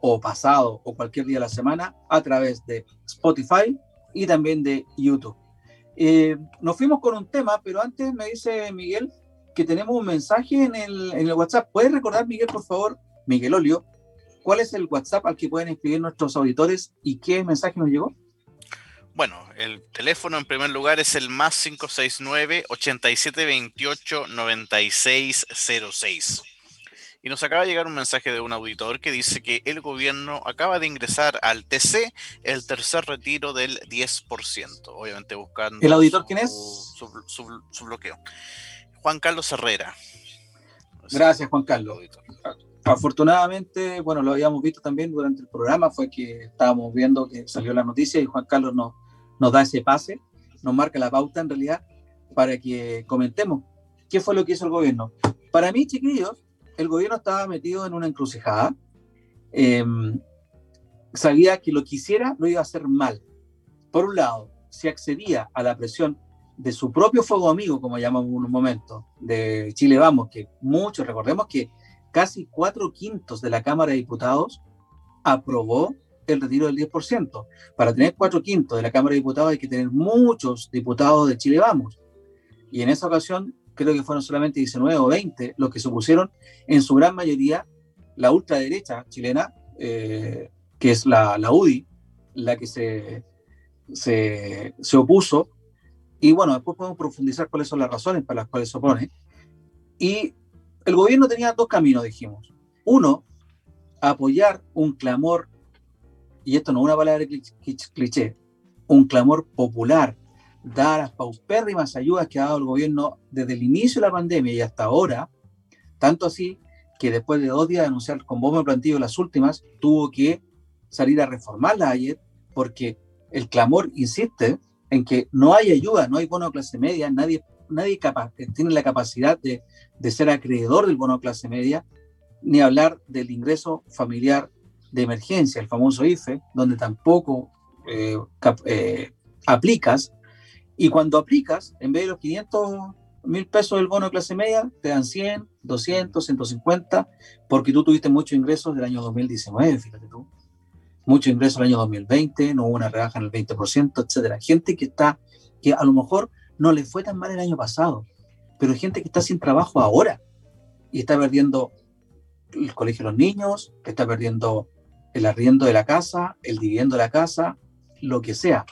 Speaker 3: o pasado o cualquier día de la semana a través de Spotify, y también de YouTube. Eh, nos fuimos con un tema, pero antes me dice Miguel que tenemos un mensaje en el, en el WhatsApp. ¿Puedes recordar, Miguel, por favor, Miguel Olio, cuál es el WhatsApp al que pueden escribir nuestros auditores y qué mensaje nos llegó?
Speaker 6: Bueno, el teléfono en primer lugar es el más 569 8728 9606. Y nos acaba de llegar un mensaje de un auditor que dice que el gobierno acaba de ingresar al TC el tercer retiro del 10%, obviamente buscando...
Speaker 3: ¿El auditor quién es?
Speaker 6: Su, bloqueo. Juan Carlos Herrera.
Speaker 3: Gracias, Juan Carlos. Afortunadamente, bueno, lo habíamos visto también durante el programa, fue que estábamos viendo que salió la noticia y Juan Carlos nos, nos da ese pase, nos marca la pauta en realidad para que comentemos qué fue lo que hizo el gobierno. Para mí, chiquillos, el gobierno estaba metido en una encrucijada. Em, sabía que lo que hiciera lo iba a hacer mal. Por un lado, si accedía a la presión de su propio fuego amigo, como llamamos en un momento, de Chile Vamos, que muchos, recordemos que casi cuatro quintos de la Cámara de Diputados aprobó el retiro del 10%. Para tener cuatro quintos de la Cámara de Diputados hay que tener muchos diputados de Chile Vamos. Y en esa ocasión creo que fueron solamente 19 o 20 los que se opusieron, en su gran mayoría la ultraderecha chilena, eh, que es la, la, UDI, la que se, se, se, opuso. Y bueno, después podemos profundizar cuáles son las razones para las cuales se opone. Y el gobierno tenía dos caminos, dijimos. Uno, apoyar un clamor, y esto no es una palabra cliché, un clamor popular dar las paupérrimas ayudas que ha dado el gobierno desde el inicio de la pandemia y hasta ahora, tanto así que después de dos días de anunciar con bombo plantillo las últimas, tuvo que salir a reformarlas ayer porque el clamor insiste en que no hay ayuda, no hay bono clase media, nadie, nadie capaz, tiene la capacidad de, de ser acreedor del bono clase media, ni hablar del ingreso familiar de emergencia, el famoso IFE, donde tampoco eh, eh, aplicas y cuando aplicas, en vez de los 500 mil pesos del bono de clase media, te dan 100, 200, 150, porque tú tuviste muchos ingresos del año 2019, fíjate tú. Muchos ingresos del año 2020, no hubo una rebaja en el 20%, etcétera. Gente que está, que a lo mejor no le fue tan mal el año pasado, pero gente que está sin trabajo ahora y está perdiendo el colegio de los niños, que está perdiendo el arriendo de la casa, el dividendo de la casa, lo que sea.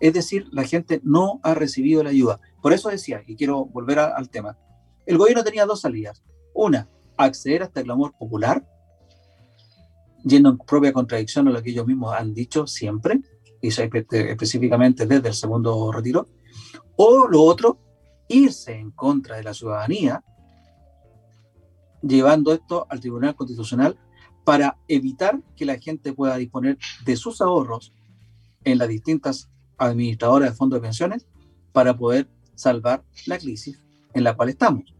Speaker 3: Es decir, la gente no ha recibido la ayuda. Por eso decía, y quiero volver al tema, el gobierno tenía dos salidas. Una, acceder a este clamor popular, yendo en propia contradicción a lo que ellos mismos han dicho siempre, y específicamente desde el segundo retiro. O lo otro, irse en contra de la ciudadanía, llevando esto al Tribunal Constitucional para evitar que la gente pueda disponer de sus ahorros en las distintas administradora de fondos de pensiones para poder salvar la crisis en la cual estamos.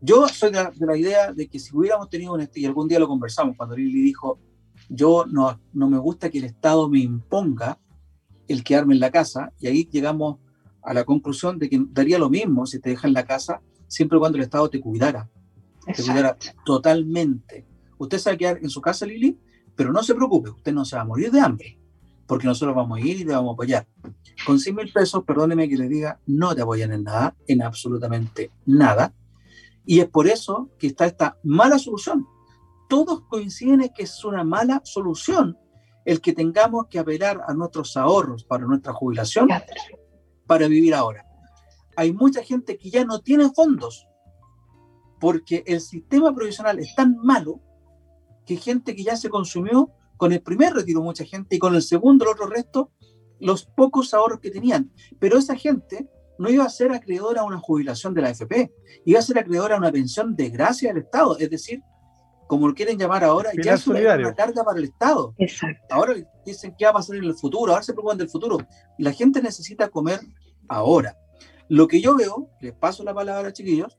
Speaker 3: Yo soy de la, idea de que si hubiéramos tenido un y algún día lo conversamos cuando Lili dijo, yo no, no me gusta que el Estado me imponga el quedarme en la casa, y ahí llegamos a la conclusión de que daría lo mismo si te dejan en la casa, siempre y cuando el Estado te cuidara, te cuidara totalmente. Usted se va a quedar en su casa, Lili, pero no se preocupe, usted no se va a morir de hambre porque nosotros vamos a ir y te vamos a apoyar. Con 100 mil pesos, perdóneme que le diga, no te apoyan en nada, en absolutamente nada. Y es por eso que está esta mala solución. Todos coinciden en que es una mala solución el que tengamos que apelar a nuestros ahorros para nuestra jubilación para vivir ahora. Hay mucha gente que ya no tiene fondos porque el sistema provisional es tan malo que gente que ya se consumió con el primer retiro mucha gente y con el segundo el otro resto los pocos ahorros que tenían. Pero esa gente no iba a ser acreedora a una jubilación de la AFP, iba a ser acreedora a una pensión de gracia del Estado, es decir, como lo quieren llamar ahora, ya es una carga para el Estado. Ahora dicen que va a pasar en el futuro, ahora se preocupan del futuro. La gente necesita comer ahora. Lo que yo veo, les paso la palabra, chiquillos,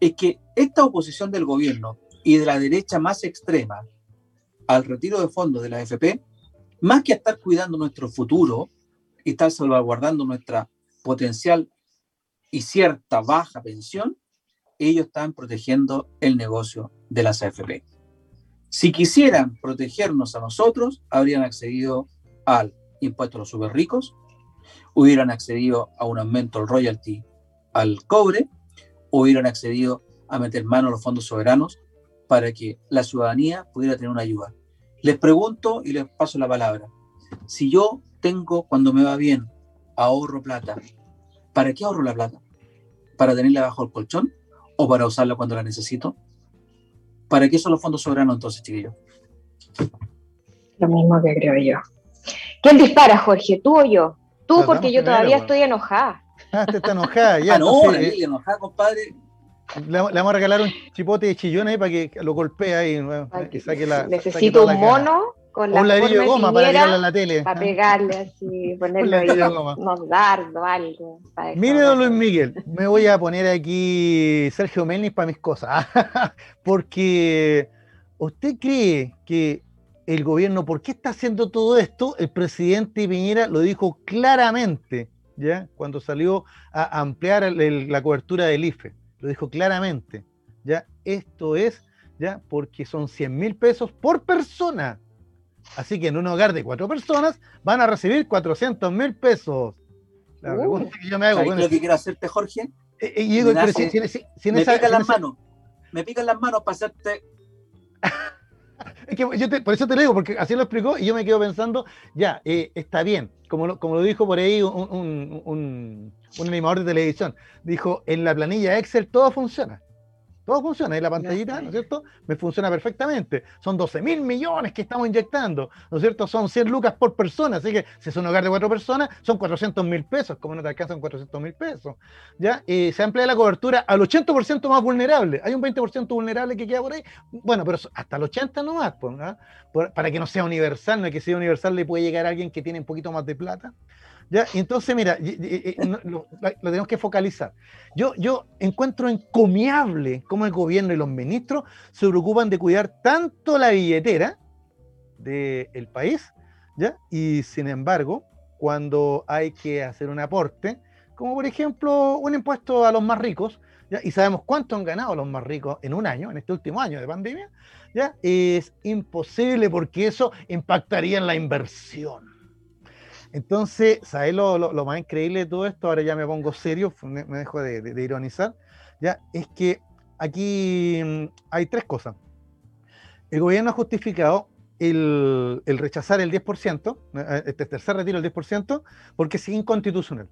Speaker 3: es que esta oposición del gobierno y de la derecha más extrema al retiro de fondos de la AFP, más que estar cuidando nuestro futuro y estar salvaguardando nuestra potencial y cierta baja pensión, ellos están protegiendo el negocio de las AFP. Si quisieran protegernos a nosotros, habrían accedido al impuesto a los super ricos, hubieran accedido a un aumento del royalty al cobre, hubieran accedido a meter mano a los fondos soberanos para que la ciudadanía pudiera tener una ayuda. Les pregunto y les paso la palabra. Si yo tengo, cuando me va bien, ahorro plata, ¿para qué ahorro la plata? ¿Para tenerla bajo el colchón o para usarla cuando la necesito? ¿Para qué son los fondos soberanos entonces, chiquillos?
Speaker 4: Lo mismo que creo yo. ¿Quién dispara, Jorge? ¿Tú o yo? Tú, porque yo todavía estoy enojada.
Speaker 5: Ah, te está enojada, ya.
Speaker 3: Ah, no, eh, enojada, compadre.
Speaker 5: Le, vamos a regalar un chipote de chillones para que lo golpee ahí.
Speaker 4: que saque la, necesito un mono con la
Speaker 5: un ladrillo de goma para pegarle a la tele.
Speaker 4: Para pegarle así, ponerle ahí unos dardos, algo.
Speaker 5: Mire, don Luis Miguel, me voy a poner aquí Sergio Melnis para mis cosas. Porque usted cree que el gobierno, ¿por qué está haciendo todo esto? El presidente Piñera lo dijo claramente, ¿ya? Cuando salió a ampliar la cobertura del IFE, lo dijo claramente, ¿ya? Esto es, ¿ya? Porque son 100 mil pesos por persona. Así que en un hogar de cuatro personas van a recibir 400 mil pesos.
Speaker 3: La uh. pregunta que yo me hago. lo que quiero hacerte, Jorge?
Speaker 5: me
Speaker 3: pican las manos. Me pican las manos para hacerte
Speaker 5: es que yo por eso te lo digo, porque así lo explicó y yo me quedo pensando, ya, eh, está bien, como lo, como lo dijo por ahí un, un, animador de televisión, dijo, en la planilla Excel todo funciona todo funciona. Y la pantallita, ¿no es cierto? Me funciona perfectamente. Son 12 mil millones que estamos inyectando, ¿no es cierto? Son 100 lucas por persona. Así que si es un hogar de cuatro personas, son 400 mil pesos. Como no te alcanzan 400 mil pesos. ¿Ya? Y se amplía la cobertura al 80% más vulnerable. Hay un 20% vulnerable que queda por ahí. Bueno, pero hasta el 80 no más, pues, para que no sea universal. No es que sea universal le puede llegar a alguien que tiene un poquito más de plata. Entonces, mira, lo, tenemos que focalizar. Yo, yo encuentro encomiable cómo el gobierno y los ministros se preocupan de cuidar tanto la billetera del país, ¿ya? Y sin embargo, cuando hay que hacer un aporte, como por ejemplo un impuesto a los más ricos, ¿ya? y sabemos cuánto han ganado los más ricos en un año, en este último año de pandemia, ¿ya? es imposible porque eso impactaría en la inversión. Entonces, ¿sabes lo, más increíble de todo esto? Ahora ya me pongo serio, me, dejo de, ironizar. Ya, es que aquí mm, hay tres cosas. El gobierno ha justificado el, rechazar el 10%, eh, este tercer retiro del 10%, porque es inconstitucional.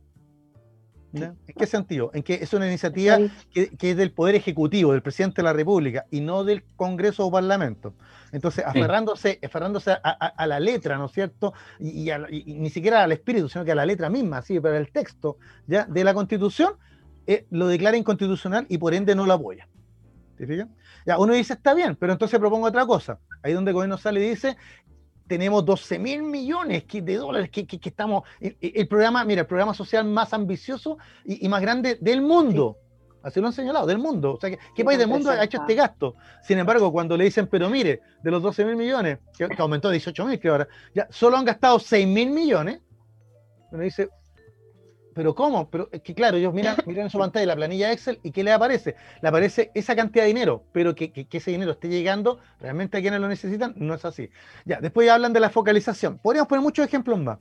Speaker 5: ¿En qué sentido? En que es una iniciativa que, es del Poder Ejecutivo, del Presidente de la República, y no del Congreso o Parlamento. Entonces, aferrándose, aferrándose a, la letra, ¿no es cierto? Y, ni siquiera al espíritu, sino que a la letra misma, sí, pero el texto ¿ya? de la Constitución, eh, lo declara inconstitucional y por ende no lo apoya. ¿Te Ya, uno dice, está bien, pero entonces propongo otra cosa. Ahí donde el gobierno sale y dice, tenemos 12 mil millones de dólares que, estamos, el, programa, mira, el programa social más ambicioso y, más grande del mundo. Así lo han señalado, del mundo. O sea, ¿qué, país del mundo ha hecho este gasto? Sin embargo, cuando le dicen, pero mire, de los 12 mil millones, que, aumentó a 18 mil, que ahora, ya solo han gastado 6 mil millones, uno dice, pero ¿cómo? Pero es que claro, ellos miran, miran en su pantalla la planilla Excel y ¿qué le aparece? Le aparece esa cantidad de dinero, pero que, ese dinero esté llegando realmente a quienes lo necesitan, no es así. Ya, después ya hablan de la focalización. Podríamos poner muchos ejemplos más,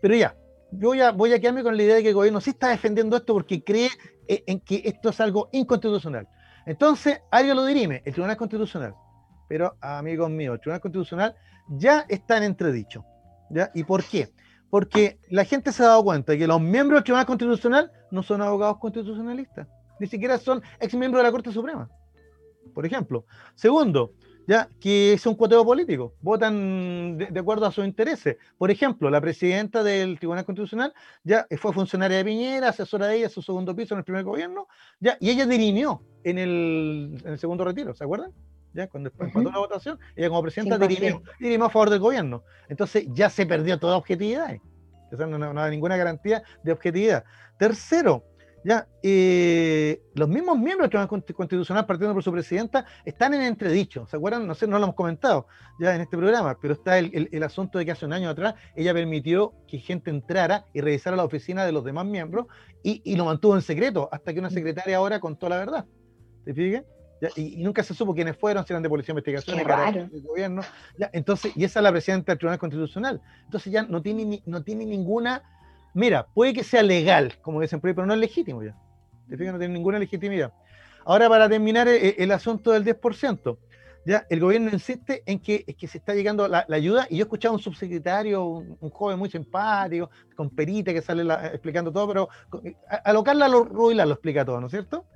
Speaker 5: pero ya, yo ya voy a quedarme con la idea de que el gobierno sí está defendiendo esto porque cree en que esto es algo inconstitucional. Entonces, alguien lo dirime, el Tribunal Constitucional. Pero, amigos míos, el Tribunal Constitucional ya está en entredicho. ¿ya? ¿Y por qué? Porque la gente se ha dado cuenta de que los miembros del Tribunal Constitucional no son abogados constitucionalistas, ni siquiera son ex miembros de la Corte Suprema, por ejemplo. Segundo, ya que es un cuoteo político, votan de, acuerdo a sus intereses. Por ejemplo, la presidenta del Tribunal Constitucional ya fue funcionaria de Piñera, asesora de ella, su segundo piso en el primer gobierno, ya, y ella dirimió en el segundo retiro, ¿se acuerdan? ¿Ya? Cuando empató la votación, ella como presidenta dirimió, dirimió, a favor del gobierno. Entonces ya se perdió toda objetividad. O no, no, hay ninguna garantía de objetividad. Tercero, ya, eh, los mismos miembros del Tribunal Constitucional, partiendo por su presidenta, están en entredicho. ¿Se acuerdan? No sé, no lo hemos comentado ya en este programa, pero está el, el, asunto de que hace un año atrás ella permitió que gente entrara y revisara la oficina de los demás miembros y, y lo mantuvo en secreto hasta que una secretaria ahora contó la verdad. ¿Te fijas? Y, nunca se supo quiénes fueron, si eran de policía de investigación, del gobierno. Ya, entonces, y esa es la presidenta del Tribunal Constitucional. Entonces ya no tiene, no tiene ninguna Mira, puede que sea legal, como dicen por ahí, pero no es legítimo ya. ¿Te fijas? No tiene ninguna legitimidad. Ahora, para terminar eh, el, asunto del 10%, ya el gobierno insiste en que, es que se está llegando la, ayuda, y yo he escuchado a un subsecretario, un, joven muy simpático, con perita que sale explicando todo, pero a, lo Carla lo, Ruila lo explica todo, ¿no es cierto?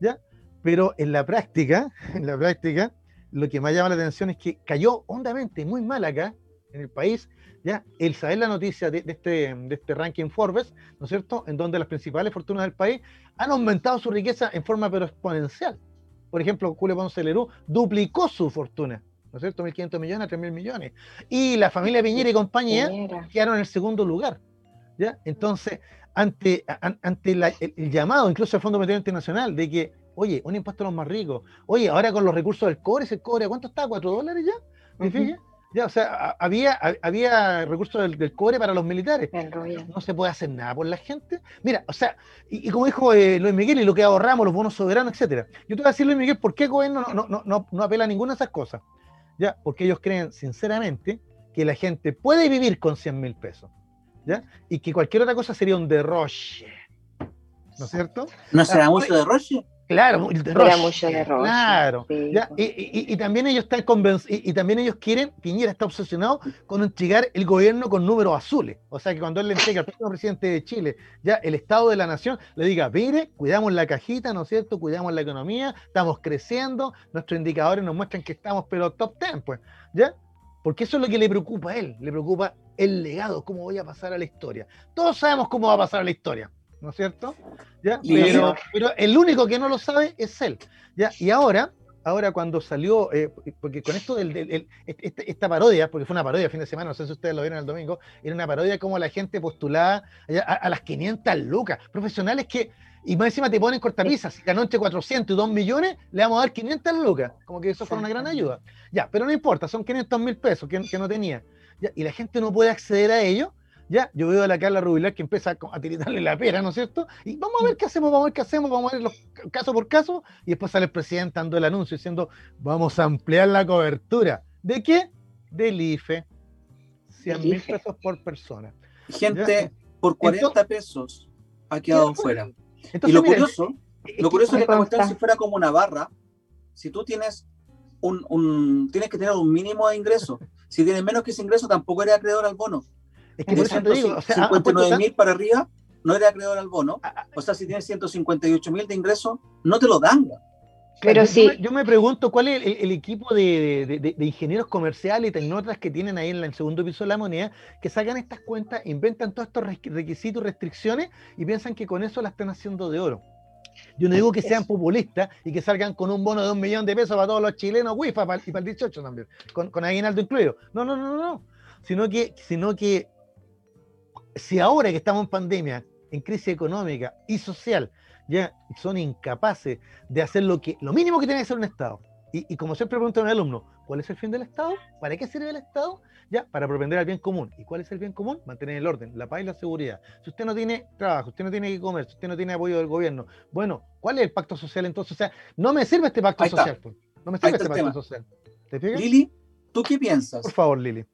Speaker 5: ¿Ya? Pero en la práctica, en la práctica, lo que más llama la atención es que cayó hondamente, muy mal acá, en el país, ¿ya? El saber la noticia de, este, de este ranking Forbes, ¿no es cierto?, en donde las principales fortunas del país han aumentado su riqueza en forma pero exponencial. Por ejemplo, Julio Ponce Lerú duplicó su fortuna, ¿no es cierto?, 1.500 millones a 3.000 millones. Y la familia Piñera y compañía quedaron en el segundo lugar, ¿ya? Entonces, ante, ante el, llamado, incluso al Fondo Monetario Internacional, de que, oye, un impuesto a los más ricos, oye, ahora con los recursos del cobre, ese cobre, ¿cuánto está? ¿4 dólares ya? ¿Me ya, o sea, había, había recursos del, cobre para los militares. No se puede hacer nada por la gente. Mira, o sea, y, como dijo eh, Luis Miguel, y lo que ahorramos, los bonos soberanos, etcétera. Yo te voy a decir, Luis Miguel, ¿por qué el gobierno no, no, no, no apela a ninguna de esas cosas? Ya, porque ellos creen, sinceramente, que la gente puede vivir con 100 mil pesos. ¿Ya? Y que cualquier otra cosa sería un derroche. ¿No es cierto?
Speaker 3: ¿No será ah, mucho derroche?
Speaker 5: Claro,
Speaker 4: el mucho de
Speaker 5: Claro. Y, también ellos están convencidos, y, también ellos quieren, Piñera está obsesionado con entregar el gobierno con números azules. O sea que cuando él le entrega al próximo presidente de Chile ya el Estado de la Nación, le diga, mire, cuidamos la cajita, ¿no es cierto? Cuidamos la economía, estamos creciendo, nuestros indicadores nos muestran que estamos pero top ten, pues, ¿ya? Porque eso es lo que le preocupa a él, le preocupa el legado, cómo voy a pasar a la historia. Todos sabemos cómo va a pasar a la historia ¿no es cierto? ¿Ya? Pero, pero, el único que no lo sabe es él. ¿ya? Y ahora, ahora cuando salió, eh, porque con esto del, este, esta parodia, porque fue una parodia el fin de semana, no sé si ustedes lo vieron el domingo, era una parodia como la gente postulaba a, las 500 lucas, profesionales que, y más encima te ponen cortapisas, si ganó entre 400 y 2 millones, le vamos a dar 500 lucas, como que eso fue una gran ayuda. Ya, pero no importa, son 500 mil pesos que, que no tenía. ¿ya? Y la gente no puede acceder a ello ya, yo veo a la Carla Rubilar que empieza a tiritarle la pera, ¿no es cierto? Y vamos a ver qué hacemos, vamos a ver qué hacemos, vamos a ver los caso por caso, y después sale el presidente dando el anuncio diciendo, vamos a ampliar la cobertura. ¿De qué? Del IFE. 100 mil pesos por persona.
Speaker 3: Gente, por 40 pesos ha quedado fuera. y lo curioso, lo curioso es que esta cuestión si fuera como una barra, si tú tienes un, un, tienes que tener un mínimo de ingreso. Si tienes menos que ese ingreso, tampoco eres acreedor al bono. Es que por eso te digo, o sea, 59 mil para arriba no eres acreedor al bono. Ah, ah. O sea, si tienes 158 mil de ingresos, no te lo dan.
Speaker 5: Pero yo, sí. yo me pregunto cuál es el, equipo de, ingenieros comerciales y tecnócratas que tienen ahí en el segundo piso de la moneda, que sacan estas cuentas, inventan todos estos requisitos, restricciones y piensan que con eso la están haciendo de oro. Yo no digo que sean populistas y que salgan con un bono de un millón de pesos para todos los chilenos, WIFA y para el 18 también, con, con aguinaldo incluido. No, no, no, no. Sino que, sino que si ahora que estamos en pandemia, en crisis económica y social, ya son incapaces de hacer lo, que, lo mínimo que tiene que hacer un Estado. Y, como siempre pregunto a un alumno, ¿cuál es el fin del Estado? ¿Para qué sirve el Estado? Ya, para propender al bien común. ¿Y cuál es el bien común? Mantener el orden, la paz y la seguridad. Si usted no tiene trabajo, usted no tiene que comer, si usted no tiene apoyo del gobierno, bueno, ¿cuál es el pacto social entonces? O sea, no me sirve este pacto social. Pues. No me sirve este pacto social.
Speaker 3: ¿Te Lili, ¿tú qué piensas?
Speaker 5: Por favor, Lili.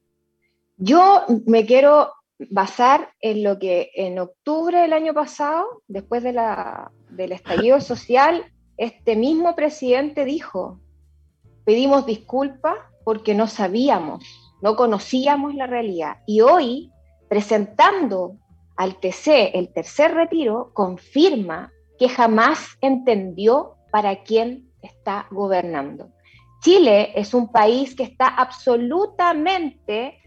Speaker 4: Yo me quiero basar en lo que en octubre del año pasado, después del estallido social, este mismo presidente dijo, pedimos disculpas porque no sabíamos, no conocíamos la realidad. Y hoy, presentando al TC el tercer retiro, confirma que jamás entendió para quién está gobernando. Chile es un país que está absolutamente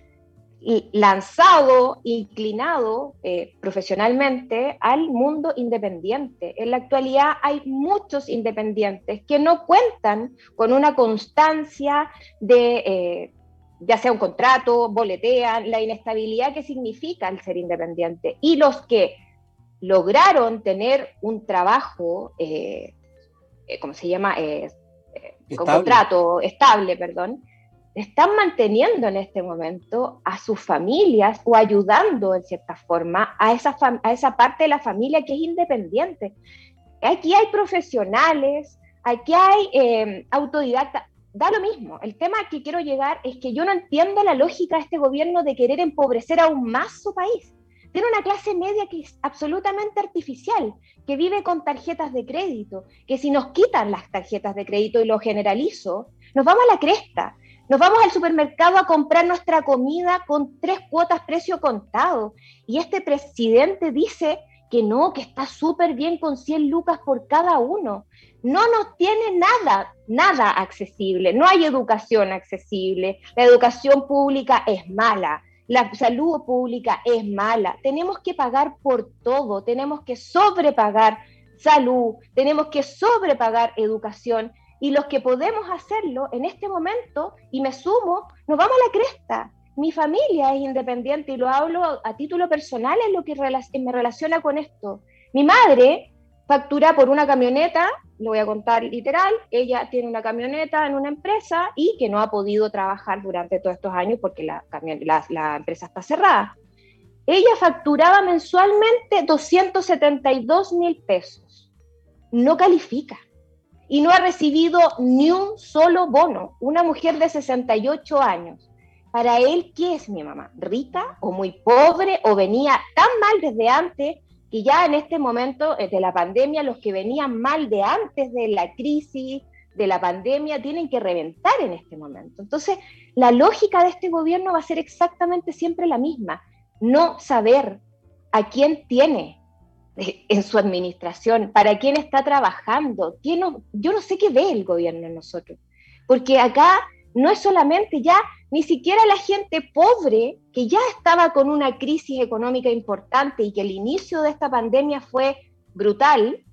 Speaker 4: lanzado, inclinado eh, profesionalmente al mundo independiente. En la actualidad hay muchos independientes que no cuentan con una constancia de, eh, ya sea un contrato, boletean, la inestabilidad que significa el ser independiente. Y los que lograron tener un trabajo, eh, ¿cómo se llama? con contrato estable, perdón, están manteniendo en este momento a sus familias o ayudando en cierta forma a esa, a esa parte de la familia que es independiente. Aquí hay profesionales, aquí hay eh, autodidactas, da lo mismo. El tema que quiero llegar es que yo no entiendo la lógica de este gobierno de querer empobrecer aún más su país. Tiene una clase media que es absolutamente artificial, que vive con tarjetas de crédito, que si nos quitan las tarjetas de crédito y lo generalizo, nos vamos a la cresta nos vamos al supermercado a comprar nuestra comida con tres cuotas precio contado. Y este presidente dice que no, que está súper bien con 100 lucas por cada uno. No nos tiene nada, nada accesible. No hay educación accesible. La educación pública es mala. La salud pública es mala. Tenemos que pagar por todo. Tenemos que sobrepagar salud. Tenemos que sobrepagar educación y los que podemos hacerlo en este momento, y me sumo, nos vamos a la cresta. Mi familia es independiente y lo hablo a título personal en lo que me relaciona con esto. Mi madre factura por una camioneta, lo voy a contar literal, ella tiene una camioneta en una empresa y que no ha podido trabajar durante todos estos años porque la, la empresa está cerrada. Ella facturaba mensualmente 272 mil pesos. No califica y no ha recibido ni un solo bono. Una mujer de 68 años. Para él, ¿qué es mi mamá? ¿Rica o muy pobre o venía tan mal desde antes que ya en este momento eh, de la pandemia los que venían mal de antes de la crisis, de la pandemia, tienen que reventar en este momento? Entonces, la lógica de este gobierno va a ser exactamente siempre la misma. No saber a quién tiene, en su administración, para quién está trabajando. ¿Quién yo no sé qué ve el gobierno en nosotros, porque acá no es solamente ya ni siquiera la gente pobre que ya estaba con una crisis económica importante y que el inicio de esta pandemia fue brutal,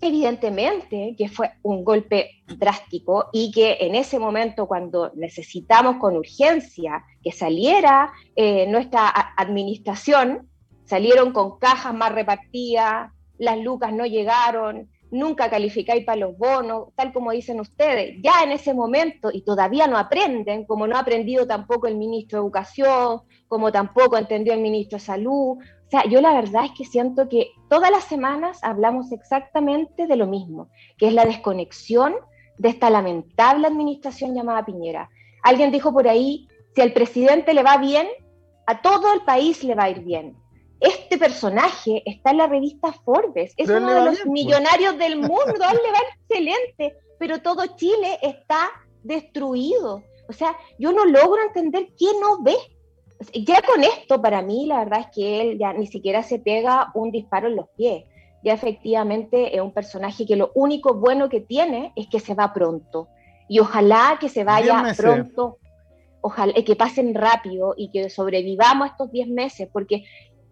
Speaker 4: evidentemente que fue un golpe drástico y que en ese momento cuando necesitamos con urgencia que saliera eh, nuestra administración, salieron con cajas más repartidas, las lucas no llegaron, nunca calificáis para los bonos, tal como dicen ustedes, ya en ese momento, y todavía no aprenden, como no ha aprendido tampoco el ministro de Educación, como tampoco entendió el ministro de Salud. O sea, yo la verdad es que siento que todas las semanas hablamos exactamente de lo mismo, que es la desconexión de esta lamentable administración llamada Piñera. Alguien dijo por ahí, si al presidente le va bien, a todo el país le va a ir bien este personaje está en la revista Forbes, es uno de los pues. millonarios del mundo, él le va excelente, pero todo Chile está destruido. O sea, yo no logro entender quién no ve. Ya con esto, para mí, la verdad es que él ya ni siquiera se pega un disparo en los pies. Ya efectivamente es un personaje que lo único bueno que tiene es que se va pronto. Y ojalá que se vaya pronto, ojalá que pasen rápido y que sobrevivamos estos 10 meses, porque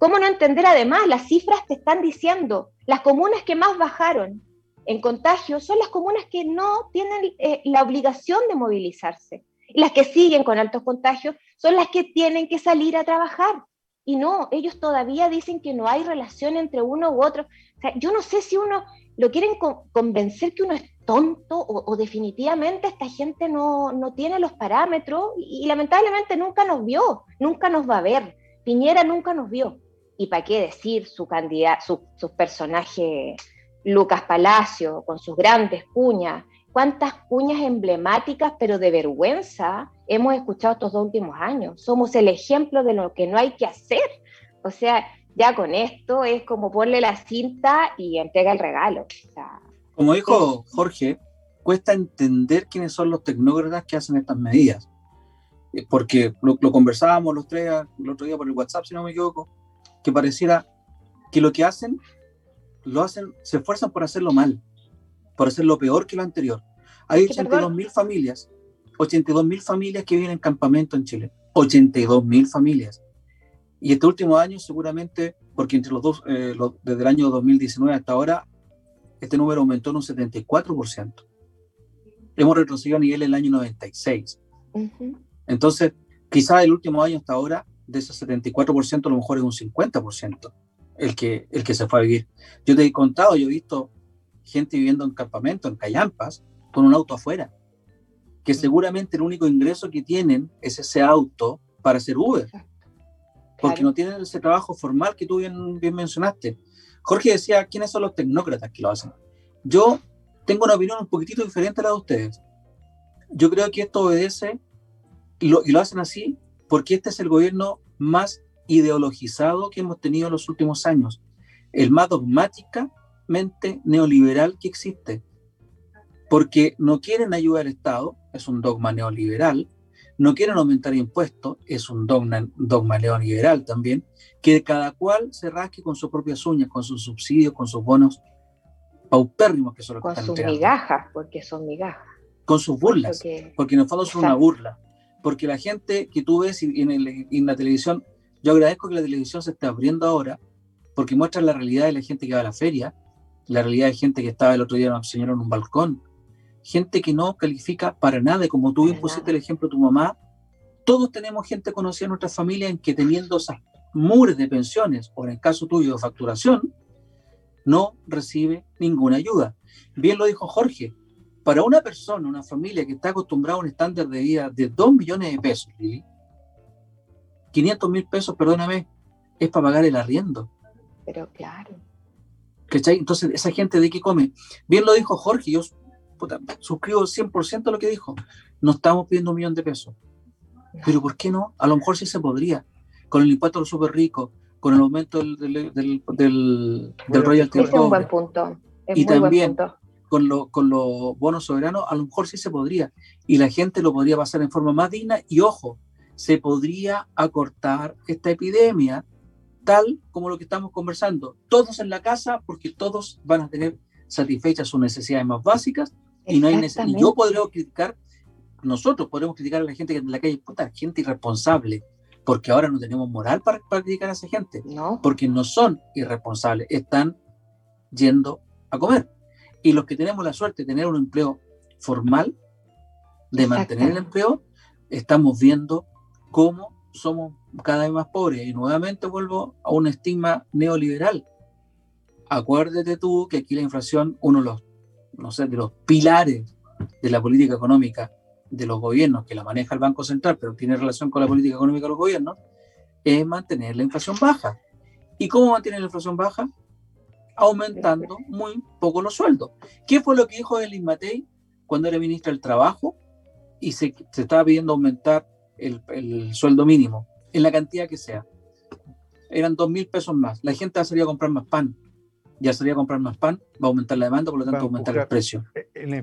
Speaker 4: ¿Cómo no entender además? Las cifras te están diciendo, las comunas que más bajaron en contagio son las comunas que no tienen eh, la obligación de movilizarse. Las que siguen con altos contagios son las que tienen que salir a trabajar. Y no, ellos todavía dicen que no hay relación entre uno u otro. Yo no sé si uno lo quieren convencer que uno es tonto o, definitivamente esta gente no, no, tiene los parámetros y, lamentablemente nunca nos vio, nunca nos va a ver. Piñera nunca nos vio y para qué decir su candidato, su, personaje Lucas Palacio, con sus grandes cuñas, cuántas cuñas emblemáticas, pero de vergüenza, hemos escuchado estos dos últimos años. Somos el ejemplo de lo que no hay que hacer. O sea, ya con esto es como ponerle la cinta y entrega el regalo.
Speaker 3: Como dijo Jorge, cuesta entender quiénes son los tecnócratas que hacen estas medidas. Eh, porque lo, conversábamos los tres el otro día por el WhatsApp, si no me equivoco, que pareciera que lo que hacen, lo hacen, se esfuerzan por hacerlo mal, por hacerlo peor que lo anterior. Hay 82.000 familias, 82.000 familias que viven en campamento en Chile. 82.000 familias. Y este último año seguramente, porque entre los dos, eh, desde el año 2019 hasta ahora, este número aumentó en un 74%. Hemos retrocedido a nivel del año 96. Entonces, quizás el último año hasta ahora, de ese 74%, a lo mejor es un 50% el que, el que se fue a vivir. Yo te he contado, yo he visto gente viviendo en campamento, en callampas, con un auto afuera, que seguramente el único ingreso que tienen es ese auto para hacer Uber porque no tienen ese trabajo formal que tú bien, bien mencionaste. Jorge decía, ¿quiénes son los tecnócratas que lo hacen? Yo tengo una opinión un poquitito diferente a la de ustedes. Yo creo que esto obedece, y lo, y lo hacen así, porque este es el gobierno más ideologizado que hemos tenido en los últimos años, el más dogmáticamente neoliberal que existe, porque no quieren ayudar al Estado, es un dogma neoliberal, no quieren aumentar impuestos, es un dogma, dogma neoliberal también, que cada cual se rasque con sus propias uñas, con sus subsidios, con sus bonos paupérrimos que son los
Speaker 4: Con sus migajas, porque son migajas.
Speaker 3: Con sus burlas, porque, en el fondo son una burla. Porque la gente que tú ves en, en la televisión, yo agradezco que la televisión se esté abriendo ahora, porque muestra la realidad de la gente que va a la feria, la realidad de gente que estaba el otro día una señora en un balcón, gente que no califica para nada, como tú bien pusiste el ejemplo de tu mamá, todos tenemos gente conocida en nuestra familia en que teniendo esas mures de pensiones, o en el caso tuyo de facturación, no recibe ninguna ayuda. Bien lo dijo Jorge, para una persona, una familia que está acostumbrada a un estándar de vida de 2 millones de pesos, Lili, 500 mil pesos, perdóname, es para pagar el arriendo.
Speaker 4: Pero claro.
Speaker 3: ¿Cachai? Entonces, esa gente de qué come. Bien lo dijo Jorge, yo suscribo 100% a lo que dijo. No estamos pidiendo un millón de pesos. Pero ¿por qué no? A lo mejor sí se podría. Con el impuesto a los súper ricos, con el aumento del, del, del, del, royalty.
Speaker 4: Es un buen punto.
Speaker 3: y también con, con los bonos soberanos, a lo mejor sí se podría. Y la gente lo podría pasar en forma más digna. Y ojo, se podría acortar esta epidemia tal como lo que estamos conversando. Todos en la casa porque todos van a tener satisfechas sus necesidades más básicas y no hay necesidad. Yo podría criticar, nosotros podemos criticar a la gente que en la calle, puta, gente irresponsable, porque ahora no tenemos moral para, criticar a esa gente,
Speaker 4: no.
Speaker 3: porque no son irresponsables, están yendo a comer. Y los que tenemos la suerte de tener un empleo formal, de mantener el empleo, estamos viendo cómo somos cada vez más pobres. Y nuevamente vuelvo a un estigma neoliberal. Acuérdate tú que aquí la inflación, uno de los no sé, de los pilares de la política económica de los gobiernos, que la maneja el Banco Central, pero tiene relación con la política económica de los gobiernos, es mantener la inflación baja. ¿Y cómo mantener la inflación baja? Aumentando muy poco los sueldos. ¿Qué fue lo que dijo el Matei cuando era ministro del Trabajo y se, se estaba pidiendo aumentar el, el, sueldo mínimo en la cantidad que sea? Eran dos mil pesos más. La gente va a salir a comprar más pan ya salía a comprar más pan, va a aumentar la demanda, por lo tanto va a aumentar el precio.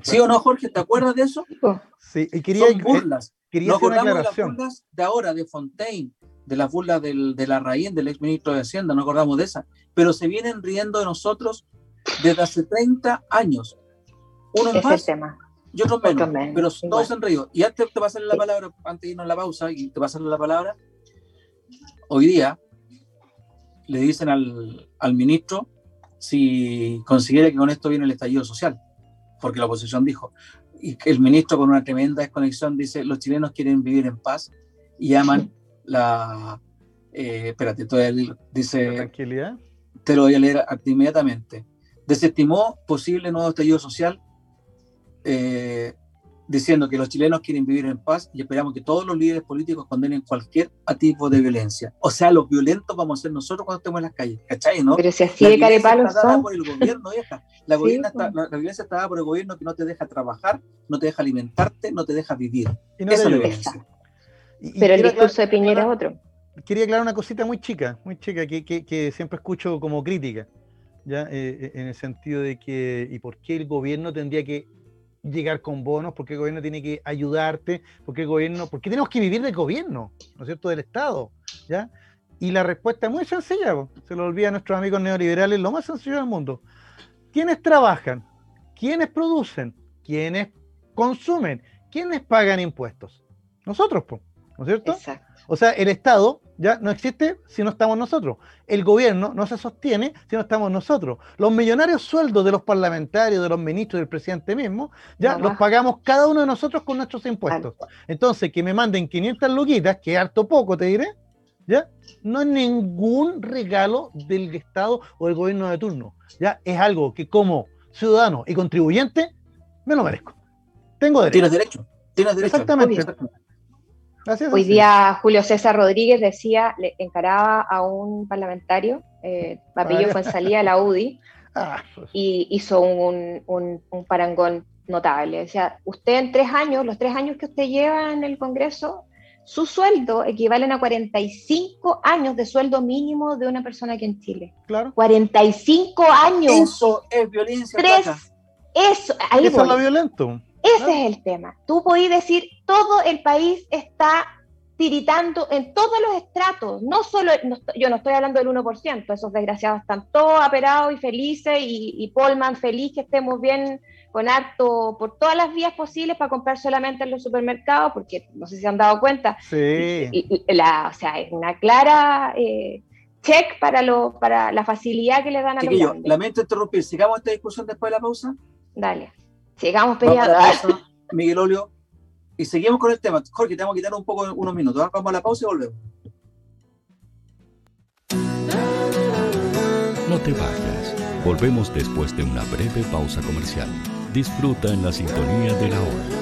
Speaker 3: ¿Sí o no, Jorge? ¿Te acuerdas de eso?
Speaker 5: Sí, y quería,
Speaker 3: Son burlas.
Speaker 5: Quería
Speaker 3: Nos acordamos de las burlas de ahora, de Fontaine, de las burlas del, de la raíz del ex ministro de Hacienda, no acordamos de esa, pero se vienen riendo de nosotros desde hace 30 años. Unos más y otros menos, pero todos se han reído. Y antes te pasarle la palabra, antes de irnos a la pausa y te pasarle la palabra, hoy día le dicen al, al ministro si considera que con esto viene el estallido social, porque la oposición dijo, y el ministro con una tremenda desconexión dice, los chilenos quieren vivir en paz y aman la... Eh, espérate, todavía dice...
Speaker 5: tranquilidad?
Speaker 3: Te lo voy a leer inmediatamente. Desestimó posible nuevo estallido social eh, diciendo que los chilenos quieren vivir en paz y esperamos que todos los líderes políticos condenen cualquier tipo de violencia. O sea, los violentos vamos a ser nosotros cuando estemos en las calles, ¿cachai? ¿no?
Speaker 4: Pero si así de carepalo son...
Speaker 3: por el gobierno, vieja. La, la, violencia está dada por el gobierno que no te deja trabajar, no te deja alimentarte, no te deja vivir. Y no Esa es la violencia.
Speaker 4: Pero el discurso de Piñera es otro.
Speaker 5: Quería aclarar una cosita muy chica, muy chica, que, que, que siempre escucho como crítica. ¿ya? Eh, en el sentido de que, ¿y por qué el gobierno tendría que llegar con bonos? ¿Por qué el gobierno tiene que ayudarte? ¿Por qué el gobierno, por qué tenemos que vivir del gobierno, ¿no es cierto?, del Estado, ¿ya? Y la respuesta es muy sencilla, se lo olvida a nuestros amigos neoliberales, lo más sencillo del mundo. ¿Quiénes trabajan? ¿Quiénes producen? ¿Quiénes consumen? ¿Quiénes pagan impuestos? Nosotros, ¿no es cierto? O sea, el Estado ya no existe si no estamos nosotros. El gobierno no se sostiene si no estamos nosotros. Los millonarios sueldos de los parlamentarios, de los ministros, del presidente mismo, ya los pagamos cada uno de nosotros con nuestros impuestos. Entonces, que me manden 500 luquitas, que es harto poco, te diré, ¿ya? No es ningún regalo del Estado o del gobierno de turno, ¿ya? Es algo que como ciudadano y contribuyente me lo merezco. Tengo derecho.
Speaker 3: Tienes derecho. Tienes derecho.
Speaker 5: Exactamente.
Speaker 4: Hoy día Julio César Rodríguez decía, le encaraba a un parlamentario, eh, Papillo fue en salida de la UDI, ah, pues. y hizo un, un, un parangón notable. Decía, usted en tres años, los tres años que usted lleva en el Congreso, su sueldo equivalen a 45 años de sueldo mínimo de una persona aquí en Chile.
Speaker 5: Claro.
Speaker 4: 45 años.
Speaker 3: Eso es violencia.
Speaker 4: Tres. Eso, ahí
Speaker 5: Eso es lo violento.
Speaker 4: Ese es el tema. Tú podés decir, todo el país está tiritando en todos los estratos, no solo, yo no estoy hablando del 1%, esos desgraciados están todos aperados y felices y, y Polman feliz que estemos bien con harto por todas las vías posibles para comprar solamente en los supermercados, porque no sé si se han dado cuenta.
Speaker 5: Sí.
Speaker 4: la, o sea, es una clara eh, check para, lo, para la facilidad que le dan a los.
Speaker 3: Lamento interrumpir, sigamos esta discusión después de la pausa.
Speaker 4: Dale, sigamos peleando.
Speaker 3: Miguel Olio, y seguimos con el tema. Jorge, te vamos a quitar un poco, unos minutos. Vamos a la pausa y volvemos.
Speaker 1: No te vayas. Volvemos después de una breve pausa comercial. Disfruta en la sintonía de la hora.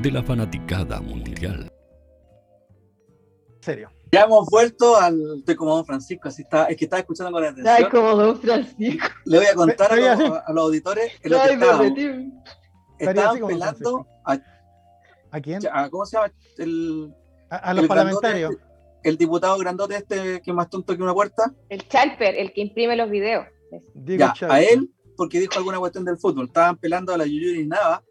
Speaker 1: de la fanaticada mundial.
Speaker 3: serio. Ya hemos vuelto al. Estoy como Don Francisco, así está. Es que estaba escuchando con atención.
Speaker 4: Ay, como Don Francisco.
Speaker 3: Le voy a contar a los, auditores en lo que estaban, estaban pelando a,
Speaker 5: a, quién?
Speaker 3: ¿Cómo se llama? El,
Speaker 5: a, los parlamentarios.
Speaker 3: Este, el diputado grandote este que es más tonto que una puerta.
Speaker 4: El Chalper, el que imprime los videos.
Speaker 3: Ya, a él, porque dijo alguna cuestión del fútbol. Estaban pelando a la Yuyuri Nava,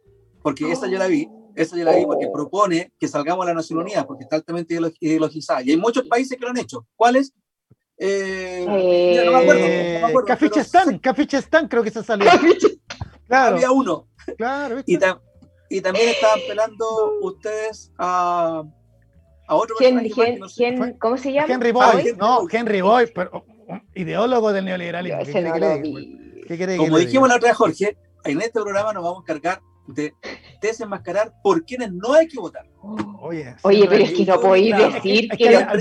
Speaker 3: porque esa yo la vi esa ya la vi porque propone que salgamos a la Nación Unida, porque está altamente ideologizada. Y hay muchos países que lo han hecho. ¿Cuáles?
Speaker 5: Eh, eh, no me acuerdo. No Cafichestán, creo que se salió.
Speaker 3: Claro. Había uno. Claro, y, y, también estaban pelando ustedes a, a otro
Speaker 4: personaje. ¿Cómo se llama?
Speaker 5: Henry Boy. No, Henry Boy, pero ideólogo del neoliberalismo.
Speaker 3: ¿Qué, Como dijimos la otra vez, Jorge, en este programa nos vamos a cargar de desenmascarar por quienes no hay que votar.
Speaker 4: Oye, Oye pero es que no podéis decir que,
Speaker 5: al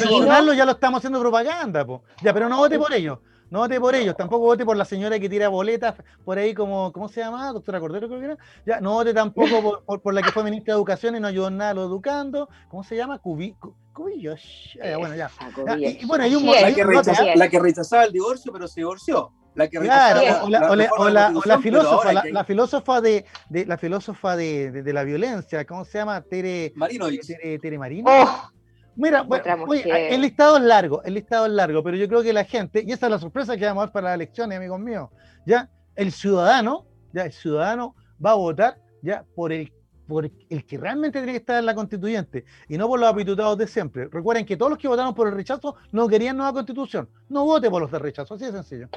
Speaker 5: ya lo estamos haciendo propaganda, ya, pero no vote por ellos. No vote por ellos, tampoco vote por la señora que tira boletas por ahí como, ¿cómo se llama? Doctora Cordero creo que era. Ya, no vote tampoco por, la que fue ministra de Educación y no ayudó en nada a lo educando. ¿Cómo se llama? Cubi, cubillos. bueno, ya.
Speaker 3: y, bueno, hay un, la, que la que rechazaba el divorcio, pero se divorció la que
Speaker 5: claro, o la, la, filósofa, la, filósofa de, de la filósofa de, de, la violencia, ¿cómo se llama? Tere
Speaker 3: Marino.
Speaker 5: Tere, Tere Marino. Oh, Mira, bueno, el listado es largo, el listado es largo, pero yo creo que la gente, y esa es la sorpresa que vamos a ver para las elecciones, amigos míos, ya el ciudadano, ya el ciudadano va a votar ya por el por el que realmente tiene que estar en la constituyente y no por los apitutados de siempre. Recuerden que todos los que votaron por el rechazo no querían nueva constitución. No vote por los de rechazo, así de sencillo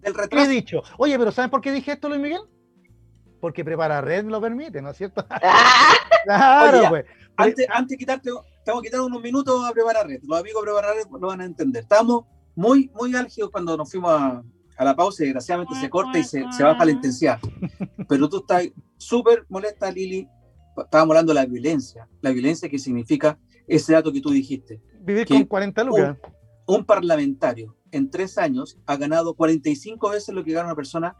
Speaker 3: del retraso.
Speaker 5: He dicho, oye, pero ¿saben por qué dije esto, Luis Miguel? Porque Prepara Red lo permite, ¿no es cierto?
Speaker 3: claro, pues. Antes, antes de quitarte, que quitar unos minutos a Preparar Red. Los amigos de Preparar Red lo van a entender. Estamos muy, muy álgidos cuando nos fuimos a, a la pausa y desgraciadamente se corta y se, se baja la intensidad. Pero tú estás súper molesta, Lili. Estábamos hablando de la violencia. La violencia que significa ese dato que tú dijiste.
Speaker 5: Vivir con 40 lucas.
Speaker 3: Un parlamentario en tres años ha ganado 45 veces lo que gana una persona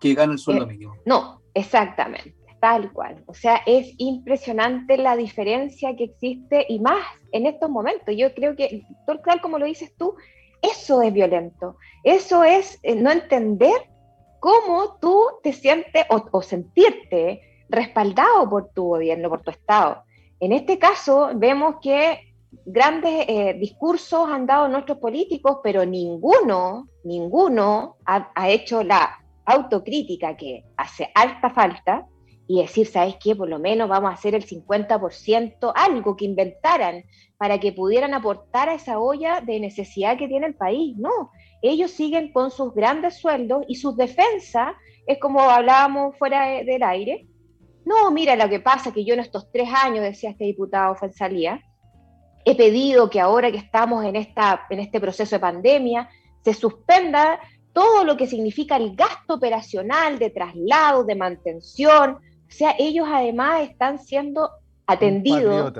Speaker 3: que gana el sueldo eh, mínimo.
Speaker 4: No, exactamente, tal cual. O sea, es impresionante la diferencia que existe y más en estos momentos. Yo creo que, tal como lo dices tú, eso es violento. Eso es eh, no entender cómo tú te sientes o sentirte respaldado por tu gobierno, por tu Estado. En este caso, vemos que grandes eh, discursos han dado nuestros políticos, pero ninguno, ninguno ha, hecho la autocrítica que hace alta falta y decir, ¿sabes qué? Por lo menos vamos a hacer el 50%, algo que inventaran para que pudieran aportar a esa olla de necesidad que tiene el país. No, ellos siguen con sus grandes sueldos y sus defensas, es como hablábamos fuera del aire. No, mira, lo que pasa que yo en estos tres años, decía este diputado Fensalía, he pedido que ahora que estamos en, esta, en este proceso de pandemia, se suspenda todo lo que significa el gasto operacional de traslado, de mantención. O sea, ellos además están siendo atendidos.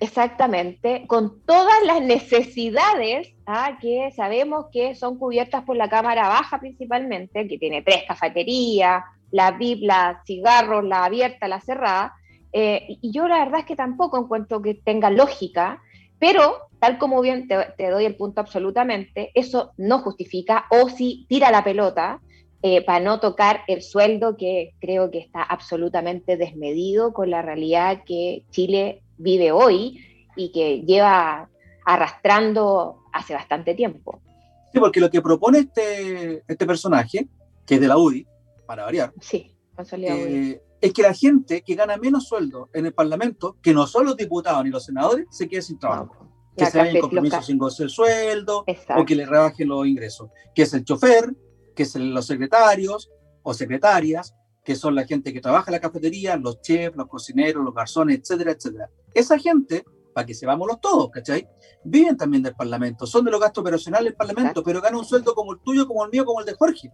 Speaker 4: Exactamente, con todas las necesidades ¿ah? que sabemos que son cubiertas por la Cámara Baja principalmente, que tiene tres cafeterías, la VIP, la cigarros, la abierta, la cerrada. Eh, y yo la verdad es que tampoco encuentro que tenga lógica, pero tal como bien te, doy el punto absolutamente, eso no justifica o si tira la pelota eh, para no tocar el sueldo que creo que está absolutamente desmedido con la realidad que Chile vive hoy y que lleva arrastrando hace bastante tiempo.
Speaker 3: Sí, porque lo que propone este, este personaje, que es de la UDI, para variar,
Speaker 4: sí,
Speaker 3: eh, es que la gente que gana menos sueldo en el Parlamento, que no son los diputados ni los senadores, se quede sin trabajo. que se vayan compromisos sin goce el sueldo o que le rebajen los ingresos. Que es el chofer, que es los secretarios o secretarias, que son la gente que trabaja en la cafetería, los chefs, los cocineros, los garzones, etcétera, etcétera. Esa gente, para que se los todos, ¿cachai? Viven también del Parlamento, son de los gastos operacionales del Parlamento, pero ganan un sueldo como el tuyo, como el mío, como el de Jorge.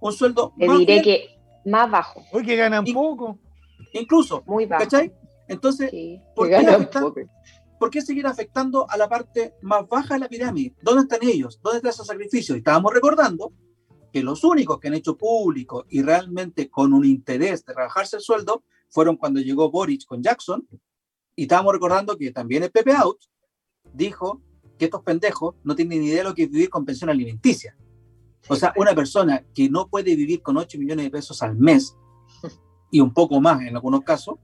Speaker 3: Un sueldo
Speaker 4: Te diré que más bajo.
Speaker 5: Hoy que ganan poco.
Speaker 3: Incluso,
Speaker 4: Muy bajo.
Speaker 3: ¿cachai? Entonces, ¿por, qué ¿por, qué seguir afectando a la parte más baja de la pirámide? ¿Dónde están ellos? ¿Dónde están esos sacrificios? Y estábamos recordando que los únicos que han hecho público y realmente con un interés de rebajarse el sueldo fueron cuando llegó Boric con Jackson. Y estábamos recordando que también el Pepe Out dijo que estos pendejos no tienen ni idea de lo que es vivir con pensión alimenticia. O sea, una persona que no puede vivir con 8 millones de pesos al mes y un poco más en algunos casos,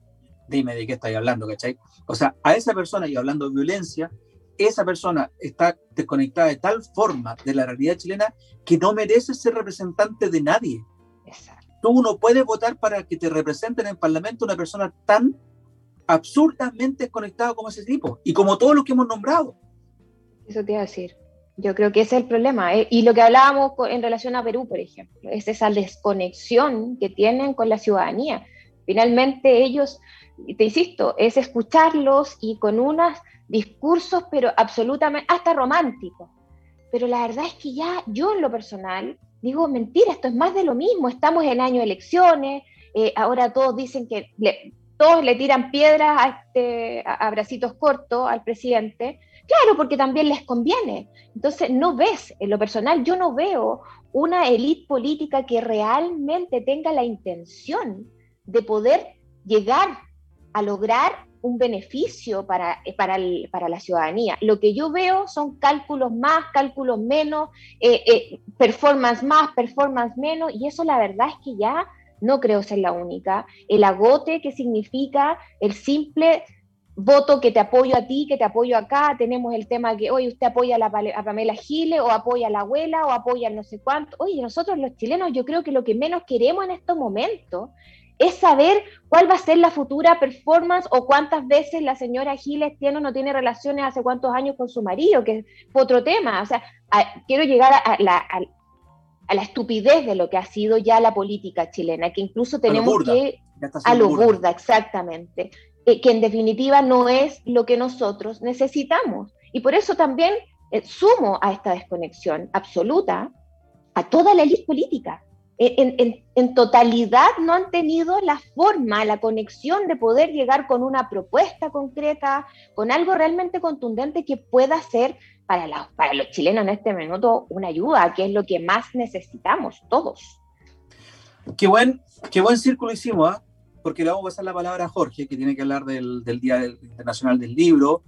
Speaker 3: dime de qué estáis hablando, ¿cachai? O sea, a esa persona, y hablando de violencia, esa persona está desconectada de tal forma de la realidad chilena que no merece ser representante de nadie. Exacto. Tú no puedes votar para que te representen en el Parlamento una persona tan absurdamente desconectada como ese tipo y como todos los que hemos nombrado.
Speaker 4: Eso te iba a decir. Yo creo que ese es el problema. Eh, y lo que hablábamos en relación a Perú, por ejemplo, es esa desconexión que tienen con la ciudadanía. Finalmente ellos, te insisto, es escucharlos y con unos discursos, pero absolutamente, hasta románticos. Pero la verdad es que ya yo en lo personal digo, mentira, esto es más de lo mismo. Estamos en año de elecciones, eh, ahora todos dicen que todos le tiran piedras a, este, a bracitos cortos al presidente Claro, porque también les conviene. Entonces, no ves, en lo personal, yo no veo una élite política que realmente tenga la intención de poder llegar a lograr un beneficio para, para, para la ciudadanía. Lo que yo veo son cálculos más, cálculos menos, eh, eh, performance más, performance menos, y eso la verdad es que ya no creo ser la única. El agote que significa el simple voto que te apoyo a ti, que te apoyo acá, tenemos el tema que, hoy usted apoya a, la, a Pamela Giles, o apoya a la abuela, o apoya a no sé cuánto. Oye, nosotros los chilenos, yo creo que lo que menos queremos en estos momentos es saber cuál va a ser la futura performance o cuántas veces la señora Giles tiene o no tiene relaciones hace cuántos años con su marido, que es otro tema. O sea, quiero llegar a, la, a, la, estupidez de lo que ha sido ya la política chilena, que incluso tenemos que... A lo burda, exactamente. Eh, que en definitiva no es lo que nosotros necesitamos. Y por eso también eh, sumo a esta desconexión absoluta a toda la élite política. En, en, totalidad no han tenido la forma, la conexión de poder llegar con una propuesta concreta, con algo realmente contundente que pueda ser para, la, para los chilenos en este minuto una ayuda, que es lo que más necesitamos todos.
Speaker 3: Qué buen, qué buen círculo hicimos, ¿eh? Porque le vamos a pasar la palabra a Jorge, que tiene que hablar del, Día Internacional del Libro,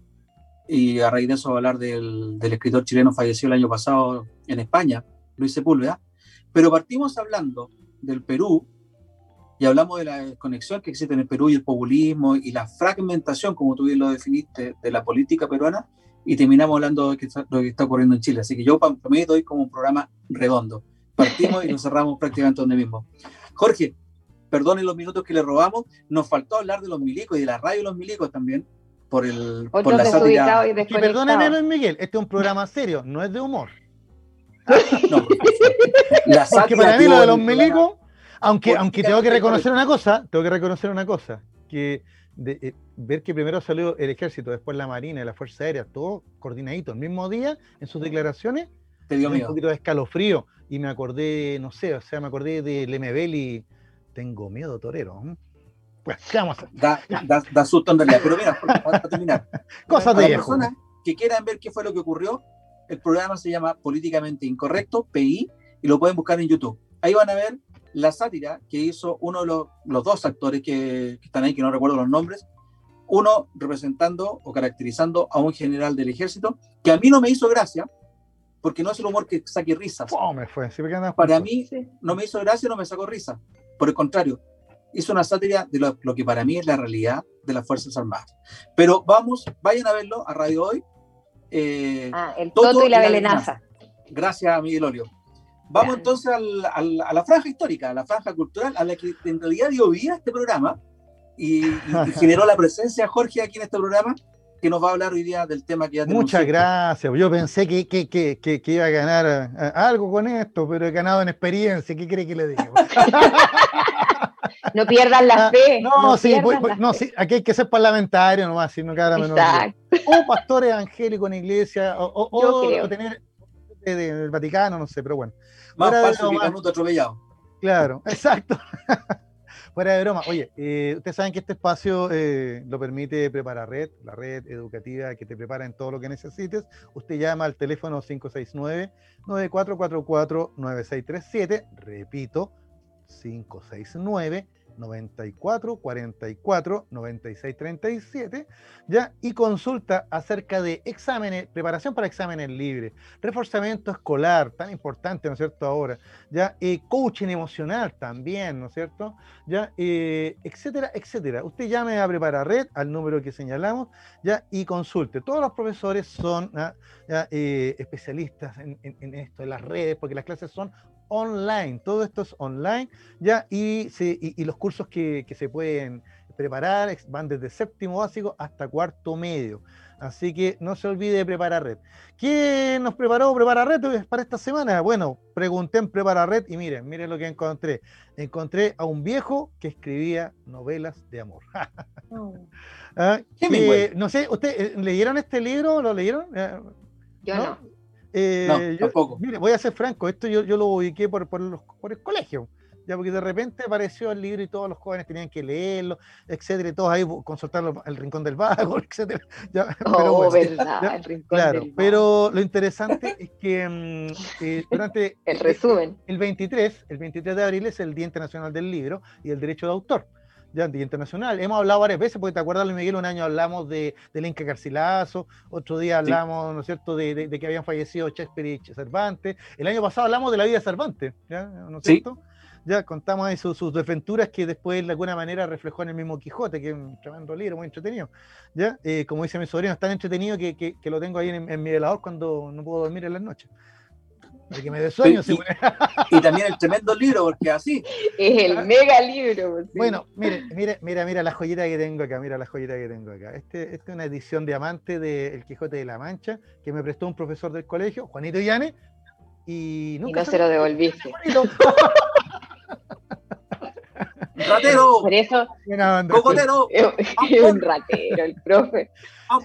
Speaker 3: y a raíz de eso hablar del, escritor chileno fallecido el año pasado en España, Luis Sepúlveda. Pero partimos hablando del Perú y hablamos de la conexión que existe en el Perú y el populismo y la fragmentación, como tú bien lo definiste, de la política peruana y terminamos hablando de lo que está ocurriendo en Chile. Así que yo mí doy como un programa redondo. Partimos y nos cerramos prácticamente donde mismo. Jorge, perdonen los minutos que le robamos, nos faltó hablar de los milicos y de la radio de los milicos también, por, el, por la
Speaker 5: sátira. Y, perdóneme, Luis Miguel, este es un programa serio, no es de humor. no, la Porque para mí lo de los milicos, aunque, aunque tengo que reconocer una cosa, tengo que reconocer una cosa, que de, eh, ver que primero salió el ejército, después la marina y la fuerza aérea, todo coordinadito el mismo día en sus declaraciones,
Speaker 3: te dio
Speaker 5: un poquito de escalofrío y me acordé, no sé, o sea, me acordé de Lemebel y tengo miedo, torero.
Speaker 3: Pues, ¿qué vamos a hacer? Da, da, da susto en realidad, pero mira, para terminar.
Speaker 5: Cosas de viejo.
Speaker 3: personas que quieran ver qué fue lo que ocurrió, el programa se llama Políticamente Incorrecto, PI, y lo pueden buscar en YouTube. Ahí van a ver la sátira que hizo uno de los, los dos actores que, que, están ahí, que no recuerdo los nombres, uno representando o caracterizando a un general del ejército, que a mí no me hizo gracia, porque no es el humor que saque risas.
Speaker 5: me fue.
Speaker 3: para mí no me hizo gracia, no me sacó risa. Por el contrario, hizo una sátira de lo, que para mí es la realidad de las Fuerzas Armadas. Pero vamos, vayan a verlo a Radio Hoy.
Speaker 4: Eh, ah, el Toto, y la Belenaza.
Speaker 3: Gracias, Miguel Olio. Vamos entonces al, a la franja histórica, a la franja cultural, a la que en realidad dio vida este programa y, y generó la presencia Jorge aquí en este programa que nos va a hablar hoy día del tema que ya
Speaker 5: tenemos. Muchas gracias. Yo pensé que, que, que, que, iba a ganar eh, algo con esto, pero he ganado en experiencia. ¿Qué cree que le digo?
Speaker 4: no pierdan la ah, fe.
Speaker 5: No, sí, no sí, aquí hay que ser parlamentario nomás, si no queda menor. O pastores evangélicos en iglesia, o, o, tener del Vaticano, no sé, pero bueno.
Speaker 3: Más falso que Canuto atropellado.
Speaker 5: Claro, exacto. Fuera de broma, oye, eh, ustedes saben que este espacio eh, lo permite Prepara Red, la red educativa que te prepara en todo lo que necesites. Usted llama al teléfono 569-9444-9637, repito, 569 94 44 96 37, ¿ya? Y consulta acerca de exámenes, preparación para exámenes libres, reforzamiento escolar, tan importante, ¿no es cierto? Ahora, ¿ya? Eh, coaching emocional también, ¿no es cierto? ¿Ya? Eh, etcétera, etcétera. Usted llame a Prepara Red al número que señalamos, ¿ya? Y consulte. Todos los profesores son ¿ah? eh, especialistas en, en esto, en las redes, porque las clases son online, todo esto es online, ya, y, y, los cursos que, que, se pueden preparar van desde séptimo básico hasta cuarto medio. Así que no se olvide de Preparar Red. ¿Quién nos preparó Prepara Red para esta semana? Bueno, pregunté en Prepara Red y miren, miren lo que encontré. Encontré a un viejo que escribía novelas de amor. Oh. ¿Ah? no sé, ¿ustedes eh, leyeron este libro? ¿Lo leyeron?
Speaker 4: Yo no.
Speaker 5: Eh, mire, voy a ser franco, esto yo, yo lo ubiqué por, por, los, por el colegio, ya porque de repente apareció el libro y todos los jóvenes tenían que leerlo, etcétera, y todos ahí consultarlo el rincón del vago, etcétera.
Speaker 4: oh, pero verdad, el rincón
Speaker 5: claro, del vago. Pero lo interesante es que mm, eh, durante
Speaker 4: el resumen.
Speaker 5: El 23, el 23 de abril es el Día Internacional del Libro y el Derecho de Autor ya Internacional. Hemos hablado varias veces, porque te acuerdas, Luis Miguel, un año hablamos de, del Inca Garcilaso, otro día hablamos, ¿no es cierto?, de, que habían fallecido Shakespeare y Cervantes. El año pasado hablamos de la vida de Cervantes, ¿ya? ¿no es cierto? Ya contamos ahí sus, desventuras que después de alguna manera reflejó en el mismo Quijote, que es un tremendo libro, muy entretenido. ¿ya? Eh, como dice mi sobrino, es tan entretenido que, que, lo tengo ahí en, en, mi velador cuando no puedo dormir en las noches que me dé sueño.
Speaker 3: y, también el tremendo libro, porque así.
Speaker 4: Es el mega libro.
Speaker 5: Pues, bueno, mire, mire, mira, mira la joyita que tengo acá, mira la joyita que tengo acá. Este, este es una edición diamante de El Quijote de la Mancha que me prestó un profesor del colegio, Juanito Llane, y
Speaker 4: nunca y no se lo devolviste.
Speaker 3: ¡Ratero!
Speaker 4: Por eso.
Speaker 3: ¡Cocotero!
Speaker 4: Es un ratero, el profe.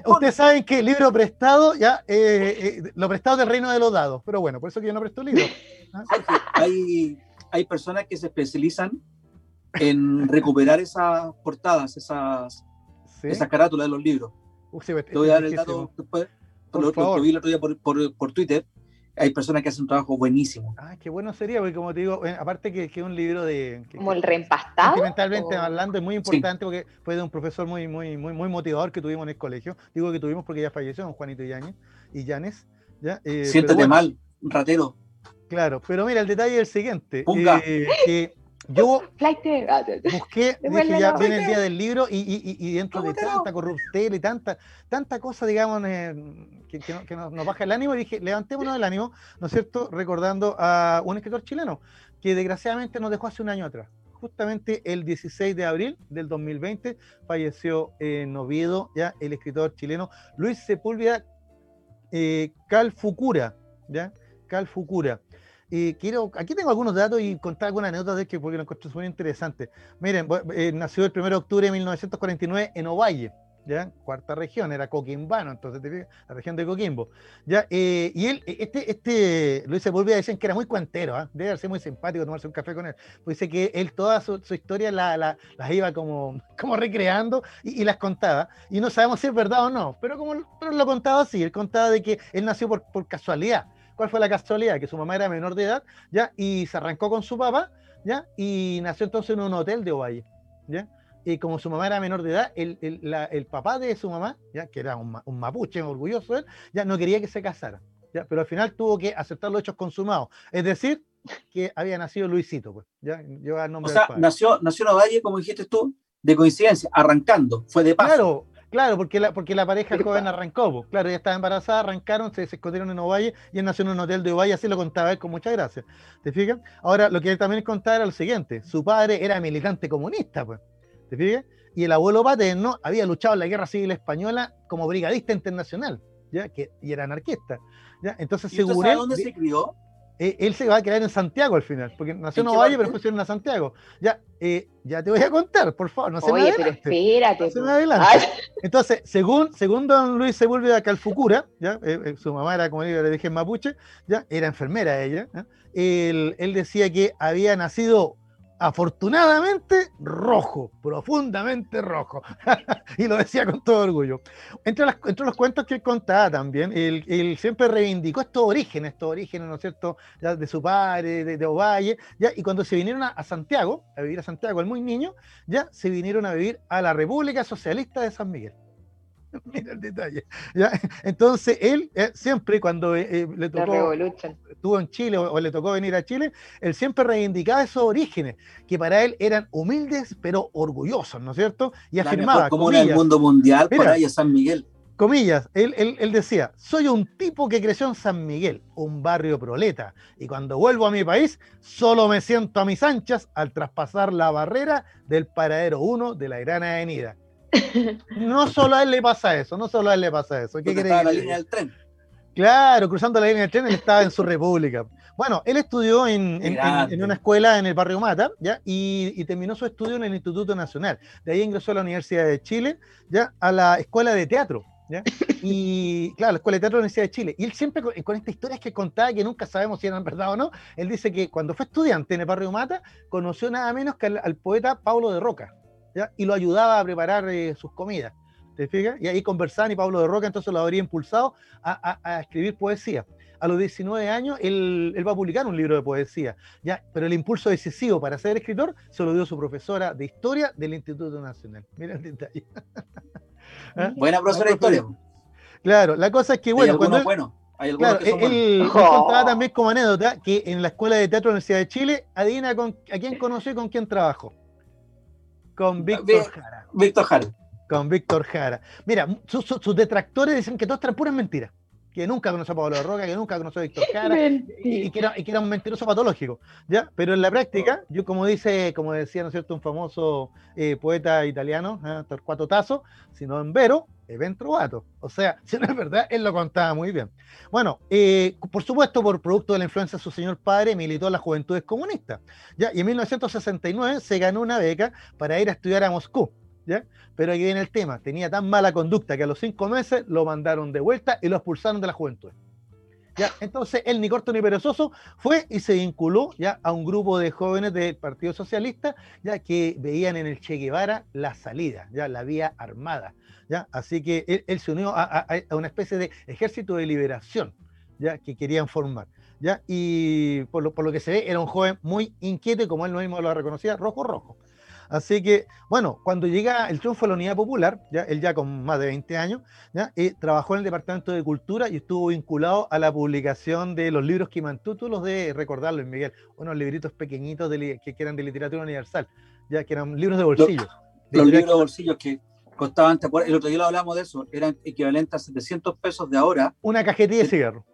Speaker 5: Ustedes saben que el libro prestado, ya, eh, eh, lo prestado del reino de los dados, pero bueno, por eso que yo no presto libro.
Speaker 3: ¿Ah? Hay, hay personas que se especializan en recuperar esas portadas, esas, esas carátulas de los libros. Te voy a dar el dato después, por lo, que vi el otro día por, por, por Twitter hay personas que hacen un trabajo buenísimo.
Speaker 5: Ah, qué bueno sería, porque como te digo, aparte que es un libro de...
Speaker 4: como el reempastado.
Speaker 5: Sentimentalmente hablando, es muy importante porque fue de un profesor muy, muy, muy, muy motivador que tuvimos en el colegio. Digo que tuvimos porque ya falleció, don Juanito Yáñez y Llanes. ¿ya?
Speaker 3: Eh, Siéntate mal, ratero.
Speaker 5: Claro, pero mira, el detalle es el siguiente. Eh, que yo busqué, dije, ya viene el día del libro y, y, y dentro de tanta corrupción y tanta, tanta cosa, digamos, eh, que, que, nos, nos, baja el ánimo, dije, levantémonos el ánimo, ¿no es cierto? Recordando a un escritor chileno que desgraciadamente nos dejó hace un año atrás, justamente el 16 de abril del 2020 falleció en Oviedo ya el escritor chileno Luis Sepúlveda eh, Calfucura, ¿ya? Calfucura. Y quiero, aquí tengo algunos datos y contar algunas anécdotas de que porque lo encuentro muy interesante. Miren, eh, nació el 1 de octubre de 1949 en Ovalle, ¿ya? Cuarta región, era Coquimbano, entonces la región de Coquimbo, ¿ya? Eh, y él, este, este Luis Sepúlveda dicen que era muy cuantero, ¿ah? debe ser muy simpático tomarse un café con él, pues dice que él toda su, historia la, las iba como, como recreando y, las contaba, y no sabemos si es verdad o no, pero como lo contaba así, él contaba de que él nació por, por casualidad, ¿Cuál fue la casualidad? Que su mamá era menor de edad, ¿ya? Y se arrancó con su papá, ¿ya? Y nació entonces en un hotel de Ovalle, ¿ya? Y como su mamá era menor de edad, el, el, papá de su mamá, ¿ya? que era un, un, mapuche orgulloso él, ya no quería que se casara. ¿ya? Pero al final tuvo que aceptar los hechos consumados. Es decir, que había nacido Luisito, pues, ¿ya?
Speaker 3: Lleva el nombre o sea, nació, nació en Ovalle, como dijiste tú, de coincidencia, arrancando, fue de paso.
Speaker 5: Claro, Claro, porque la, porque la pareja joven arrancó, claro, ella estaba embarazada, arrancaron, se, escondieron en Ovalle y él nació en un hotel de Ovalle, así lo contaba él con mucha gracia. ¿Te fijas? Ahora, lo que él también contaba era lo siguiente: su padre era militante comunista, pues. ¿Te fijas? Y el abuelo paterno había luchado en la guerra civil española como brigadista internacional, ¿ya? Que, y era anarquista. ¿ya? Entonces, ¿Y
Speaker 3: dónde se crió?
Speaker 5: Eh, él se va a quedar en Santiago al final, porque nació en Ovalle, pero se en Santiago. Ya, eh, ya te voy a contar, por favor, no se
Speaker 4: Oye, pero espérate.
Speaker 5: No se me adelante. Entonces, según, según don Luis se vuelve a Calfucura, ¿ya? Eh, su mamá era, como le dije, mapuche, ¿ya? era enfermera ella, él, él decía que había nacido afortunadamente rojo, profundamente rojo. y lo decía con todo orgullo. Entre, entre, los cuentos que él contaba también, él, siempre reivindicó estos orígenes, estos orígenes, ¿no es cierto?, de su padre, de, Ovalle, ya, y cuando se vinieron a, Santiago, a vivir a Santiago, el muy niño, ya se vinieron a vivir a la República Socialista de San Miguel. Mira el detalle. Entonces, él eh, siempre cuando eh, eh, le tocó, estuvo en Chile o, le tocó venir a Chile, él siempre reivindicaba esos orígenes, que para él eran humildes pero orgullosos, ¿no es cierto? Y afirmaba.
Speaker 3: Como era el mundo mundial para ella San Miguel.
Speaker 5: Comillas, él, él, él, decía, soy un tipo que creció en San Miguel, un barrio proleta, y cuando vuelvo a mi país, solo me siento a mis anchas al traspasar la barrera del paradero 1 de la Gran Avenida no solo a él le pasa eso, no solo a él le pasa eso.
Speaker 3: ¿Qué estaba la línea del tren.
Speaker 5: Claro, cruzando la línea del tren, él estaba en su república. Bueno, él estudió en, una escuela en el barrio Mata, ¿ya? Y, terminó su estudio en el Instituto Nacional. De ahí ingresó a la Universidad de Chile, ¿ya? A la Escuela de Teatro, ¿ya? Y claro, la Escuela de Teatro de la Universidad de Chile. Y él siempre, con, con estas historias que contaba, que nunca sabemos si eran verdad o no, él dice que cuando fue estudiante en el barrio Mata, conoció nada menos que al, al poeta Paulo de Roca, y lo ayudaba a preparar eh, sus comidas. ¿Te fijas? Y ahí conversaban y Pablo de Roca entonces lo habría impulsado a, escribir poesía. A los 19 años él, va a publicar un libro de poesía, ¿ya? pero el impulso decisivo para ser escritor se lo dio su profesora de historia del Instituto Nacional. Mira el detalle.
Speaker 3: ¿Ah? Buena profesora de historia.
Speaker 5: Claro, la cosa es que, bueno, cuando
Speaker 3: bueno.
Speaker 5: Hay claro, que él, contaba también como anécdota que en la Escuela de Teatro de la Universidad de Chile, adivina con, a quién conoció y con quién trabajó. Con Víctor Jara.
Speaker 3: Víctor Jara.
Speaker 5: Con Víctor Jara. Mira, sus detractores dicen que todo esto puras mentiras. Que nunca conoció a Pablo Roca, que nunca conoció a Víctor Jara, y, que era, un mentiroso patológico. ¿ya? Pero en la práctica, yo como dice, como decía, ¿no es cierto?, un famoso eh, poeta italiano, ¿eh? Torcuato Tasso, sino en vero, event trovato. O sea, si no es verdad, él lo contaba muy bien. Bueno, eh, por supuesto, por producto de la influencia de su señor padre, militó en las juventudes comunistas. ¿ya? Y en 1969 se ganó una beca para ir a estudiar a Moscú. Pero aquí viene el tema, tenía tan mala conducta que a los cinco meses lo mandaron de vuelta y lo expulsaron de la juventud. ¿Ya? Entonces él, ni corto ni perezoso, fue y se vinculó ya a un grupo de jóvenes del Partido Socialista, ya que veían en el Che Guevara la salida, ya la vía armada. ¿ya? Así que él, se unió a, una especie de ejército de liberación ¿ya? que querían formar. ¿ya? Y por lo, por lo que se ve, era un joven muy inquieto como él mismo lo reconocía, rojo rojo. Así que, bueno, cuando llega el triunfo de la Unidad Popular, ya, él ya con más de 20 años, ¿ya? Eh, trabajó en el Departamento de Cultura y estuvo vinculado a la publicación de los libros que tú los de recordarlo, Miguel, unos libritos pequeñitos de, que, eran de literatura universal, ya que eran libros de bolsillo.
Speaker 3: Los, libros de bolsillo que costaban, el otro día lo hablamos de eso, eran equivalentes a 700 pesos de ahora.
Speaker 5: Una cajetilla de cigarro.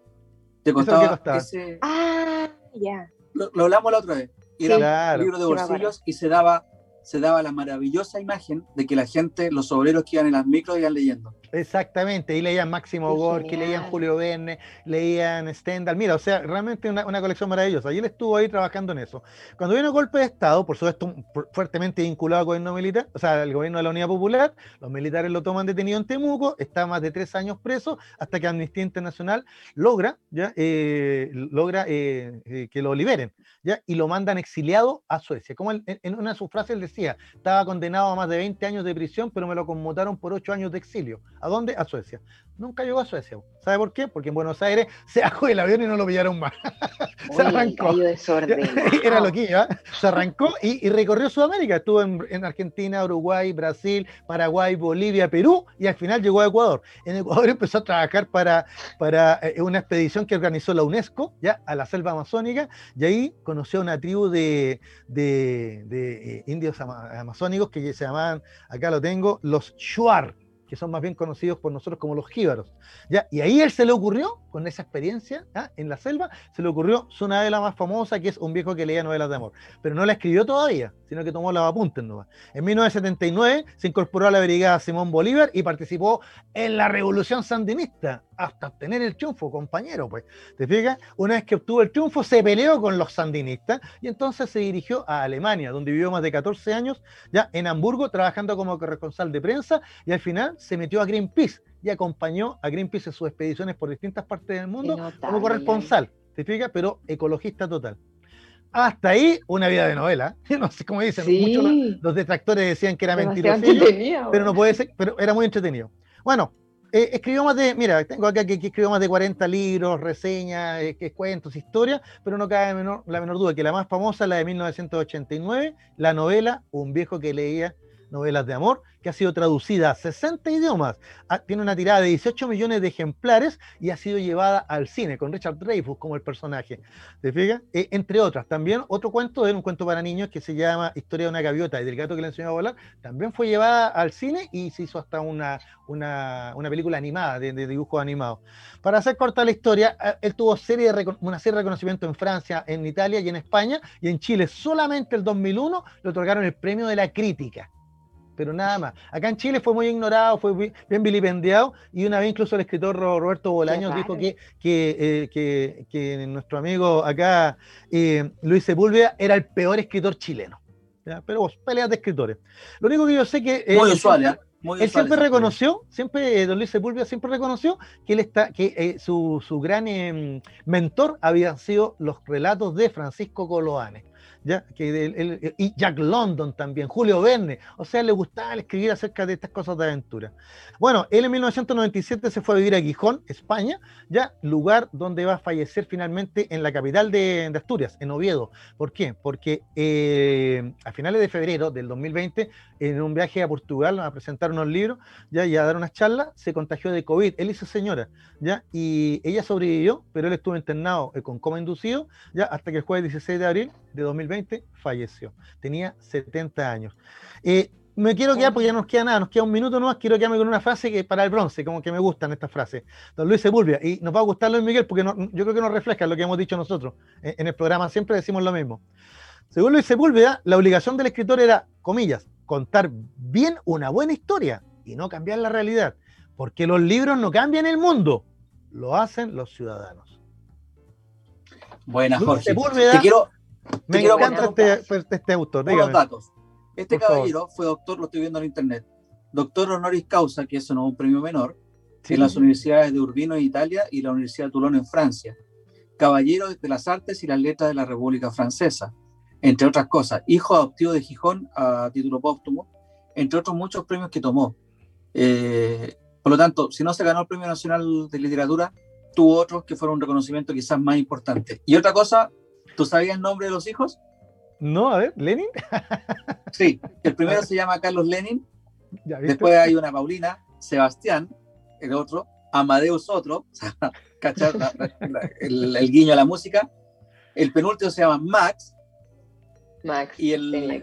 Speaker 3: Te costaba,
Speaker 4: Ah, ya.
Speaker 3: Lo, hablamos la otra vez. era libro de bolsillos y se daba se daba la maravillosa imagen de que la gente, los obreros que iban en las micros iban leyendo.
Speaker 5: Exactamente, y leían Máximo Gorky, leían Julio Verne, leían Stendhal. Mira, o sea, realmente una, una, colección maravillosa. Y él estuvo ahí trabajando en eso. Cuando vino el golpe de Estado, por supuesto, fuertemente vinculado al gobierno militar, o sea, el gobierno de la Unidad Popular, los militares lo toman detenido en Temuco, está más de tres años preso, hasta que Amnistía Internacional logra, ¿ya? Eh, logra eh, eh, que lo liberen, ¿ya? Y lo mandan exiliado a Suecia. Como en, en una de sus frases él decía, estaba condenado a más de 20 años de prisión, pero me lo conmutaron por ocho años de exilio. ¿A dónde? A Suecia. Nunca llegó a Suecia. ¿Sabe por qué? Porque en Buenos Aires se bajó el avión y no lo pillaron más. se arrancó. Era loquillo, ¿eh? Se arrancó y, recorrió Sudamérica. Estuvo en, Argentina, Uruguay, Brasil, Paraguay, Bolivia, Perú y al final llegó a Ecuador. En Ecuador empezó a trabajar para, para eh, una expedición que organizó la UNESCO, ya a la selva amazónica, y ahí conoció a una tribu de, de, eh, indios amazónicos que se llamaban, acá lo tengo, los Shuar que son más bien conocidos por nosotros como los jíbaros. ¿ya? Y ahí él se le ocurrió, con esa experiencia en la selva, se le ocurrió su novela más famosa, que es Un viejo que leía novelas de amor. Pero no la escribió todavía, sino que tomó la apuntes nomás. En 1979 se incorporó a la brigada Simón Bolívar y participó en la revolución sandinista hasta obtener el triunfo, compañero, pues. ¿Te fijas? Una vez que obtuvo el triunfo, se peleó con los sandinistas y entonces se dirigió a Alemania, donde vivió más de 14 años, ya en Hamburgo, trabajando como corresponsal de prensa y al final se metió a Greenpeace y acompañó a Greenpeace en sus expediciones por distintas partes del mundo como corresponsal, ¿te fijas? Pero ecologista total. Hasta ahí, una vida de novela. No sé cómo dicen, muchos los, detractores decían que era mentiroso, pero no puede ser, pero era muy entretenido. Bueno, eh, escribió más de, mira, tengo acá que, escribió más de 40 libros, reseñas, eh, cuentos, historias, pero no cabe la menor duda que la más famosa, la de 1989, la novela Un viejo que leía novelas de amor, que ha sido traducida a 60 idiomas, ah, tiene una tirada de 18 millones de ejemplares y ha sido llevada al cine con Richard Dreyfuss como el personaje. ¿Te fijas? Eh, entre otras, también otro cuento de un cuento para niños que se llama Historia de una gaviota y del gato que le enseñó a volar, también fue llevada al cine y se hizo hasta una, una, película animada, de, de dibujos animados. Para hacer corta la historia, eh, él tuvo serie de una serie de reconocimientos en Francia, en Italia y en España, y en Chile solamente el 2001 le otorgaron el premio de la crítica pero nada más. Acá en Chile fue muy ignorado, fue bien vilipendiado, y una vez incluso el escritor Roberto Bolaños dijo que, que, eh, que, nuestro amigo acá, eh, Luis Sepúlveda, era el peor escritor chileno. Pero vos, peleas de escritores. Lo único que yo sé que...
Speaker 3: Eh, muy usual,
Speaker 5: él siempre reconoció, siempre, don Luis Sepúlveda siempre reconoció que él está, que su, su, gran em, mentor habían sido los relatos de Francisco Coloane. ¿Ya? Que y Jack London también, Julio Verne, o sea, le gustaba escribir acerca de estas cosas de aventura. Bueno, él en 1997 se fue a vivir a Gijón, España, ya lugar donde va a fallecer finalmente en la capital de, Asturias, en Oviedo. ¿Por qué? Porque eh, a finales de febrero del 2020, en un viaje a Portugal a presentar unos libros ya, y a dar unas charlas, se contagió de COVID, él y su señora, ya, y ella sobrevivió, pero él estuvo internado eh, con coma inducido, ya, hasta que el jueves 16 de abril de 2020 falleció. Tenía 70 años. Eh, me quiero quedar, porque ya nos queda nada, nos queda un minuto nomás, quiero quedarme con una frase que para el bronce, como que me gustan estas frases. Don Luis Sepúlveda, y nos va a gustar Luis Miguel, porque yo creo que nos refleja lo que hemos dicho nosotros. En, el programa siempre decimos lo mismo. Según Luis Sepúlveda, la obligación del escritor era, comillas, contar bien una buena historia y no cambiar la realidad, porque los libros no cambian el mundo, lo hacen los ciudadanos.
Speaker 3: Buenas, Jorge. te quiero,
Speaker 5: me encanta este, este, autor. Dígame.
Speaker 3: datos. Este caballero fue doctor, lo estoy viendo en internet, doctor honoris causa, que eso no es un premio menor, en las universidades de Urbino en Italia y la Universidad de Toulon en Francia. Caballero de las Artes y las Letras de la República Francesa, entre otras cosas. Hijo adoptivo de Gijón a título póstumo, entre otros muchos premios que tomó. Eh, por lo tanto, si no se ganó el Premio Nacional de Literatura, tuvo otros que fueron un reconocimiento quizás más importante. Y otra cosa, ¿Tú sabías el nombre de los hijos?
Speaker 5: No, a ver, ¿Lenin?
Speaker 3: sí, el primero se llama Carlos Lenin, después hay una Paulina, Sebastián, el otro, Amadeus otro, ¿cachar? el, guiño a la música. El penúltimo se llama Max.
Speaker 4: Max.
Speaker 3: Y el,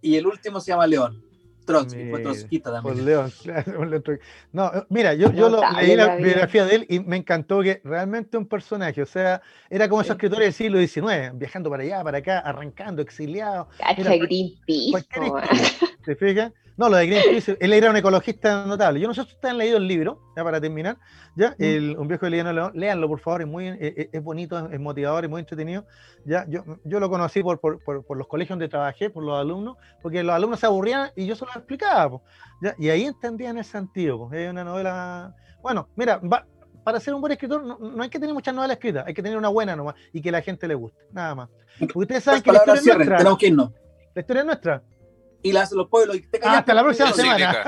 Speaker 3: y el último se llama León. Trotsky, fue trotskista también.
Speaker 5: León, No, eh, mira, yo, yo lo, leí la, biografía de él y me encantó que realmente un personaje, o sea, era como esos escritores del siglo XIX, viajando para allá, para acá, arrancando, exiliado.
Speaker 4: Greenpeace.
Speaker 5: ¿Te fijas? No, lo de Greenpeace, él era un ecologista notable. Yo no sé si ustedes han leído el libro, ya para terminar, ya, el, Un viejo de León, léanlo por favor, es muy eh, eh, es, bonito, es motivador, es muy entretenido. Ya, yo, yo lo conocí por, por, por, los colegios donde trabajé, por los alumnos, porque los alumnos se aburrían y yo se lo explicaba, ya, y ahí entendían el sentido. Es una novela, bueno, mira, para ser un buen escritor no, hay que tener muchas novelas escritas, hay que tener una buena nomás y que la gente le guste, nada más. ustedes saben que la historia, nuestra, la historia es nuestra
Speaker 3: y las, los pueblos.
Speaker 5: Ah, hasta la próxima semana.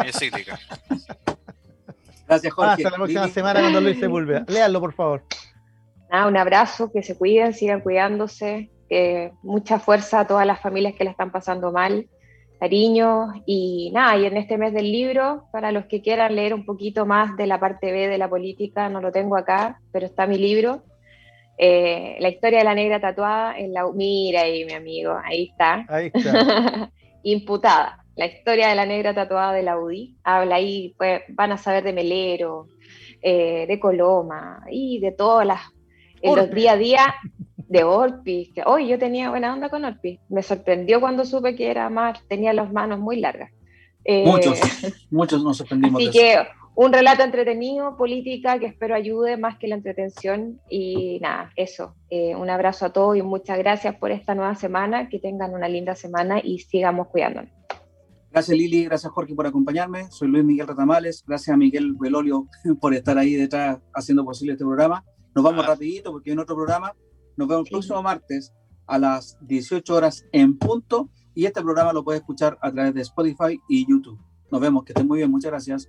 Speaker 3: Gracias, Jorge.
Speaker 5: hasta la próxima semana cuando Luis se vuelva. Léanlo, por favor.
Speaker 4: Ah, un abrazo, que se cuiden, sigan cuidándose. mucha fuerza a todas las familias que la están pasando mal. Cariño y nada, y en este mes del libro, para los que quieran leer un poquito más de la parte B de la política, no lo tengo acá, pero está mi libro, eh, la historia de la negra tatuada en la... Mira ahí, mi amigo, ahí está.
Speaker 5: Ahí está.
Speaker 4: Imputada. La historia de la negra tatuada de la UDI. Habla ahí, pues, van a saber de Melero, eh, de Coloma y de todas las. En los día a día de Orpis. Que, hoy yo tenía buena onda con Orpis. Me sorprendió cuando supe que era más, tenía las manos muy largas.
Speaker 3: Eh, muchos, muchos nos sorprendimos.
Speaker 4: Así que un relato entretenido, política, que espero ayude más que la entretención. Y nada, eso. Eh, un abrazo a todos y muchas gracias por esta nueva semana. Que tengan una linda semana y sigamos cuidándonos.
Speaker 3: Gracias Lili, gracias Jorge por acompañarme. Soy Luis Miguel Ratamales. Gracias a Miguel Velolio por estar ahí detrás haciendo posible este programa. Nos vamos ah. rapidito porque en otro programa. Nos vemos el próximo martes a las 18 horas en punto. Y este programa lo puedes escuchar a través de Spotify y YouTube. Nos vemos, que estén muy bien. Muchas gracias.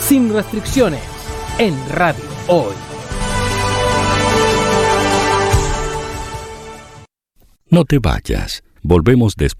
Speaker 2: sin restricciones en Radio Hoy.
Speaker 1: No te vayas, volvemos después.